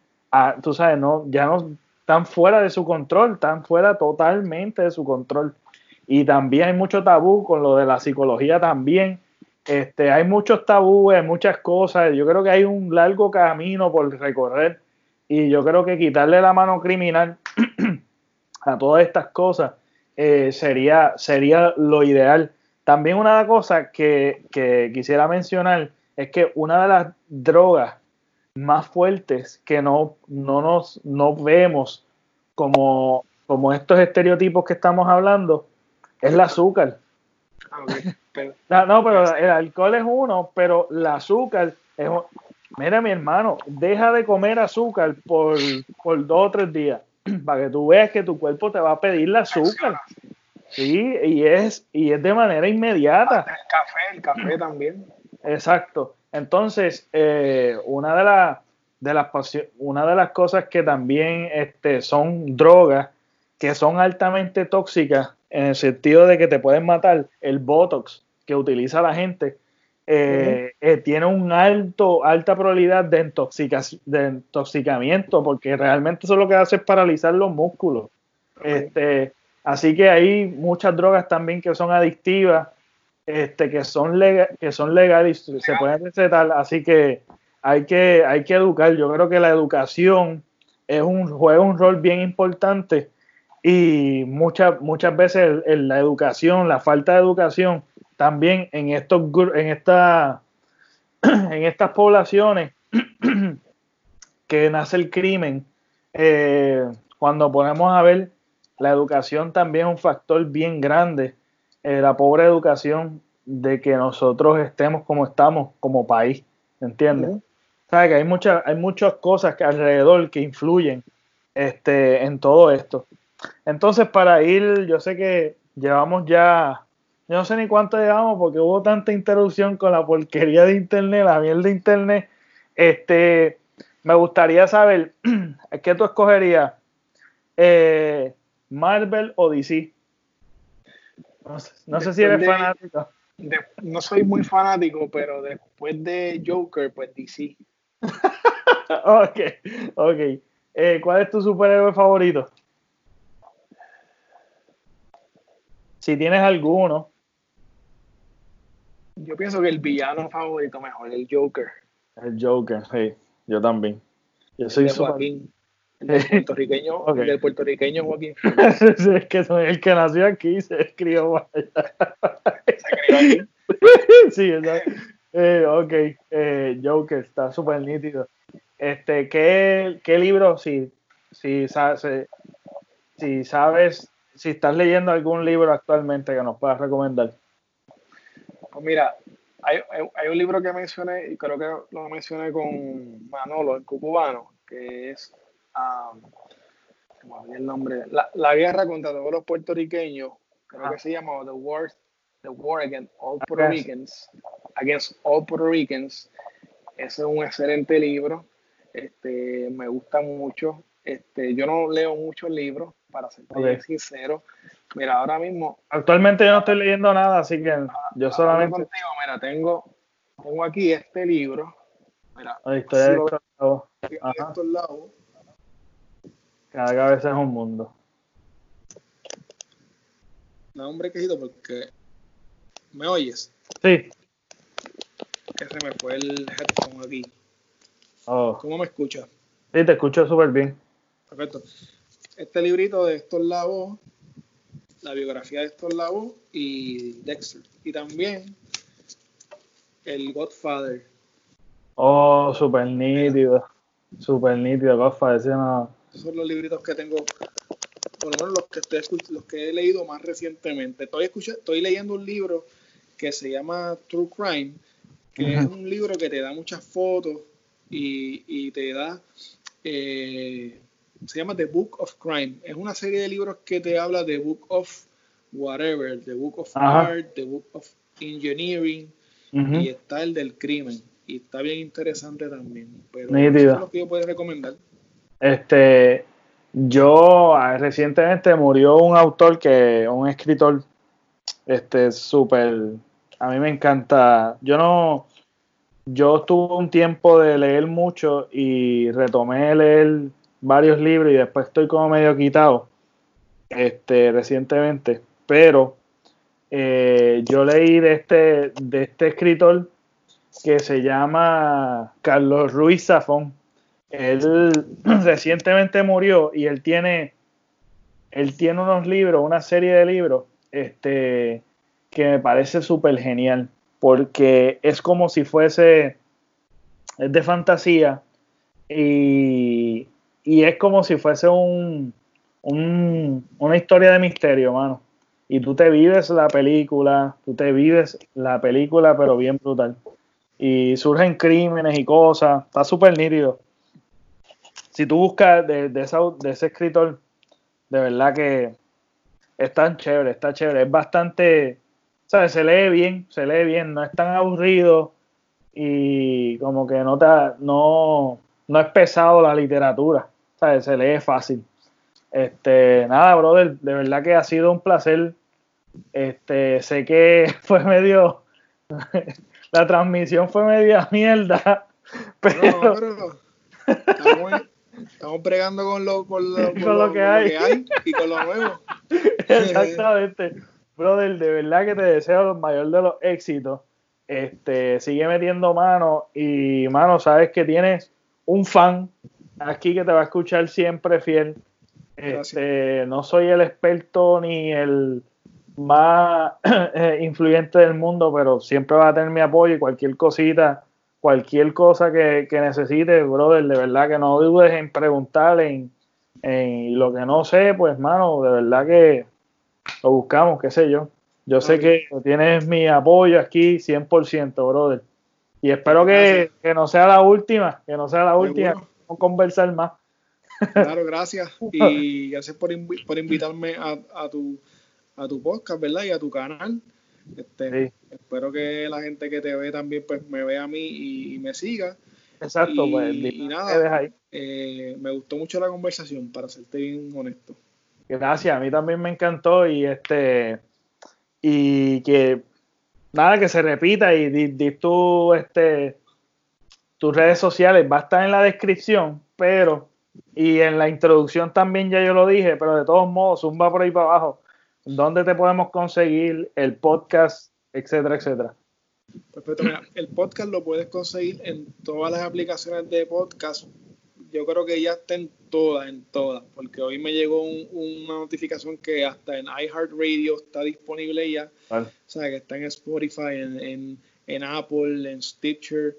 tú sabes, no, ya no están fuera de su control, están fuera totalmente de su control. Y también hay mucho tabú con lo de la psicología también. Este, hay muchos tabúes, muchas cosas. Yo creo que hay un largo camino por recorrer. Y yo creo que quitarle la mano criminal a todas estas cosas eh, sería, sería lo ideal. También una cosa que, que quisiera mencionar es que una de las drogas más fuertes que no, no nos no vemos como, como estos estereotipos que estamos hablando es el azúcar. no, pero el alcohol es uno, pero el azúcar es Mira, mi hermano, deja de comer azúcar por, por dos o tres días para que tú veas que tu cuerpo te va a pedir el azúcar. Sí, y es, y es de manera inmediata. El café, el café también. Exacto. Entonces, eh, una, de, las de las una de las cosas que también este, son drogas que son altamente tóxicas en el sentido de que te pueden matar, el Botox que utiliza la gente, eh, eh, tiene un alto, alta probabilidad de, de intoxicamiento, porque realmente eso lo que hace es paralizar los músculos. Este, así que hay muchas drogas también que son adictivas, este, que son que son legales y se pueden recetar, así que hay que, hay que educar. Yo creo que la educación es un, juega un rol bien importante y muchas, muchas veces la educación, la falta de educación también en estos en esta en estas poblaciones que nace el crimen, eh, cuando ponemos a ver la educación también es un factor bien grande eh, la pobre educación de que nosotros estemos como estamos como país, ¿entiendes? que hay muchas, hay muchas cosas que alrededor que influyen este, en todo esto. Entonces, para ir, yo sé que llevamos ya, yo no sé ni cuánto llevamos porque hubo tanta interrupción con la porquería de internet, la miel de internet. Este, me gustaría saber, ¿qué tú escogerías? Eh, ¿Marvel o DC? No sé, si eres fanático. no soy muy fanático, pero después de Joker, pues DC. ok, ok. Eh, ¿Cuál es tu superhéroe favorito? Si tienes alguno. Yo pienso que el villano favorito mejor, el Joker. El Joker, sí, yo también. Yo soy super... El puertorriqueño, el puertorriqueño Joaquín. es que soy el que nació aquí se escribió Se escribió aquí. sí, exacto. Eh, ok, eh, Joker, está súper nítido. Este, ¿qué, qué libro, si, si, si sabes, si estás leyendo algún libro actualmente que nos puedas recomendar? Pues mira, hay, hay, un libro que mencioné, y creo que lo mencioné con Manolo, el cubano, que es el nombre, la, guerra contra todos los puertorriqueños, creo que se llama The War, The War Against All Puerto Ricans, Against All Puerto Ricans. Ese es un excelente libro. Este, me gusta mucho. Este, yo no leo muchos libros, para ser sincero. Mira, ahora mismo. Actualmente yo no estoy leyendo nada, así que yo solamente. Contigo, mira, tengo, tengo aquí este libro. Mira, Ahí estoy si estos lados. Cada cabeza es un mundo. No, hombre, querido, porque. ¿Me oyes? Sí. Que se me fue el headphone aquí. Oh. ¿Cómo me escuchas? Sí, te escucho súper bien. Perfecto. Este librito de estos Lavoe, la biografía de estos Lavoe y Dexter. Y también el Godfather. Oh, súper nítido. Súper nítido, Godfather. Ese no, son los libritos que tengo, por lo menos los que, estoy, los que he leído más recientemente. Estoy, estoy leyendo un libro que se llama True Crime, que es un libro que te da muchas fotos y, te da... Eh, se llama The Book of Crime. Es una serie de libros que te habla de Book of whatever, The Book of Art, The Book of Engineering, y está el del crimen. Y está bien interesante también. Pero eso es lo que yo puedo recomendar. Este, yo ah, recientemente murió un autor que, un escritor, este, súper, a mí me encanta. Yo no, yo tuve un tiempo de leer mucho y retomé leer varios libros y después estoy como medio quitado, este, recientemente. Pero eh, yo leí de este, de este escritor que se llama Carlos Ruiz Zafón él recientemente murió y él tiene, él tiene unos libros, una serie de libros, este, que me parece súper genial, porque es como si fuese, es de fantasía y, y es como si fuese un, un, una historia de misterio, mano. Y tú te vives la película, tú te vives la película, pero bien brutal. Y surgen crímenes y cosas, está súper nítido si tú buscas de, de, ese escritor, de verdad que es tan chévere, está chévere, es bastante, ¿sabes? Se lee bien, se lee bien, no es tan aburrido y como que no, no, no es pesado la literatura, ¿sabes? Se lee fácil. Este, nada, brother, de verdad que ha sido un placer. Este, sé que fue medio, la transmisión fue media mierda, pero, Estamos bregando con lo, con lo, que, hay. y con lo nuevo. Exactamente. Brother, de verdad que te deseo el mayor de los éxitos. Este, sigue metiendo mano y, mano, sabes que tienes un fan aquí que te va a escuchar siempre fiel. Este, no soy el experto ni el más influyente del mundo, pero siempre va a tener mi apoyo y cualquier cosita cualquier cosa que, que necesites, brother, de verdad que no dudes en preguntar en, lo que no sé, pues, mano, de verdad que lo buscamos, qué sé yo. Yo sé que tienes mi apoyo aquí 100%, brother. Y espero que, no sea la última, que no sea la última, a conversar más. Claro, gracias. Y gracias por, por invitarme a, a, tu, a tu podcast, ¿verdad? Y a tu canal. Este, Espero que la gente que te ve también pues me vea a mí y, me siga. Exacto, y, pues. Y nada, eh, me gustó mucho la conversación, para serte bien honesto. Gracias, a mí también me encantó y este y que nada que se repita y di, tú este tus redes sociales va a estar en la descripción, pero y en la introducción también ya yo lo dije, pero de todos modos, zumba por ahí para abajo ¿Dónde te podemos conseguir el podcast, etcétera, etcétera? Perfecto, mira, el podcast lo puedes conseguir en todas las aplicaciones de podcast. Yo creo que ya está en todas, en todas, porque hoy me llegó una notificación que hasta en iHeartRadio está disponible ya. O sea, que está en Spotify, en, Apple, en Stitcher.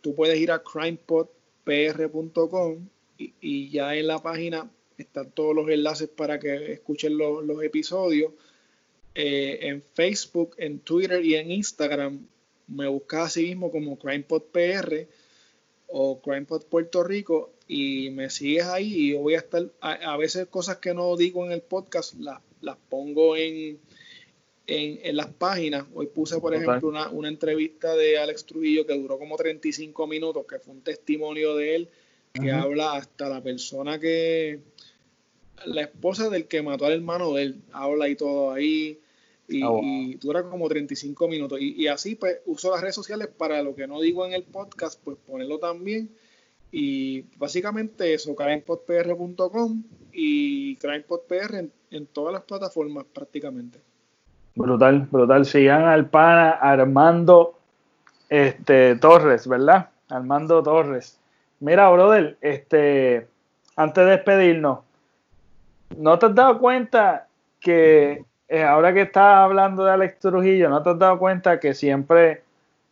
Tú puedes ir a crimepodpr.com y, ya en la página están todos los enlaces para que escuchen los, episodios. Eh, en Facebook, en Twitter y en Instagram me buscas así mismo como CrimePodPR o CrimePod Puerto Rico y me sigues ahí y yo voy a estar, a, veces cosas que no digo en el podcast las, las pongo en, en, las páginas. Hoy puse, por ejemplo, una, una, entrevista de Alex Trujillo que duró como 35 minutos, que fue un testimonio de él, que habla hasta la persona que, la esposa del que mató al hermano de él habla y todo ahí. Y, ah, dura como 35 minutos. Y, así, pues, uso las redes sociales para lo que no digo en el podcast, pues ponerlo también. Y básicamente eso, crimepodpr.com y crimepodpr en, en todas las plataformas prácticamente. Brutal, brutal. Sigan al pana Armando este, Torres, ¿verdad? Armando Torres. Mira, brother, este, antes de despedirnos, ¿No te has dado cuenta que eh, ahora que estás hablando de Alex Trujillo, ¿no te has dado cuenta que siempre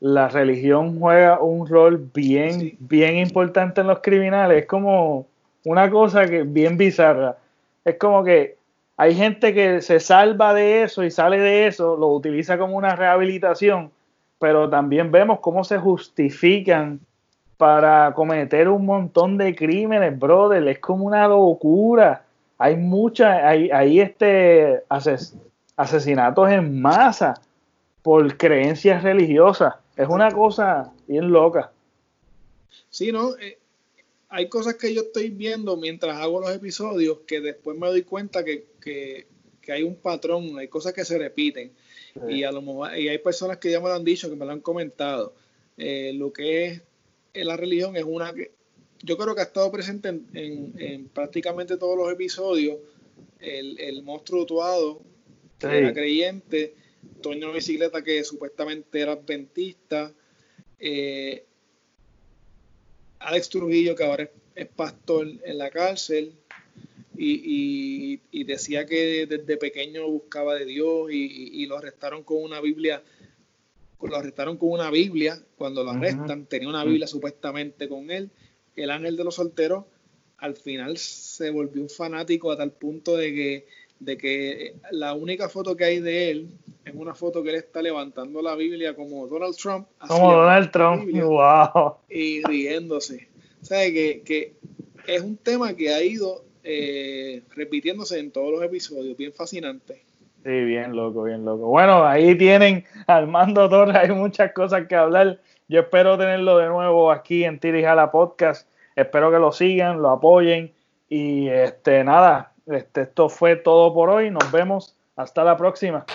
la religión juega un rol bien, bien importante en los criminales? Es como una cosa que bien bizarra. Es como que hay gente que se salva de eso y sale de eso, lo utiliza como una rehabilitación, pero también vemos cómo se justifican para cometer un montón de crímenes, brother. Es como una locura hay muchas, hay, hay este asesinatos en masa por creencias religiosas. Es una cosa bien loca. Sí, ¿no? Eh, hay cosas que yo estoy viendo mientras hago los episodios que después me doy cuenta que, hay un patrón, hay cosas que se repiten. Y a lo mejor, y hay personas que ya me lo han dicho, que me lo han comentado. Eh, lo que es eh, la religión es una que yo creo que ha estado presente en, prácticamente todos los episodios. El, monstruo tuado, que era creyente, Toño Bicicleta, que supuestamente era adventista, eh, Alex Trujillo, que ahora es, pastor en la cárcel, y, decía que desde pequeño buscaba de Dios y, lo arrestaron con una Biblia. Lo arrestaron con una Biblia cuando lo arrestan. Tenía una Biblia supuestamente con él. El ángel de los solteros al final se volvió un fanático a tal punto de que, de que la única foto que hay de él es una foto que él está levantando la Biblia como Donald Trump. Como Donald Trump, wow. Y riéndose. O sea, que, que es un tema que ha ido eh, repitiéndose en todos los episodios, bien fascinante. Sí, bien loco, bien loco. Bueno, ahí tienen Armando Torres, hay muchas cosas que hablar. Yo espero tenerlo de nuevo aquí en Tirijala Podcast. Espero que lo sigan, lo apoyen. Y este nada, este, esto fue todo por hoy. Nos vemos. Hasta la próxima.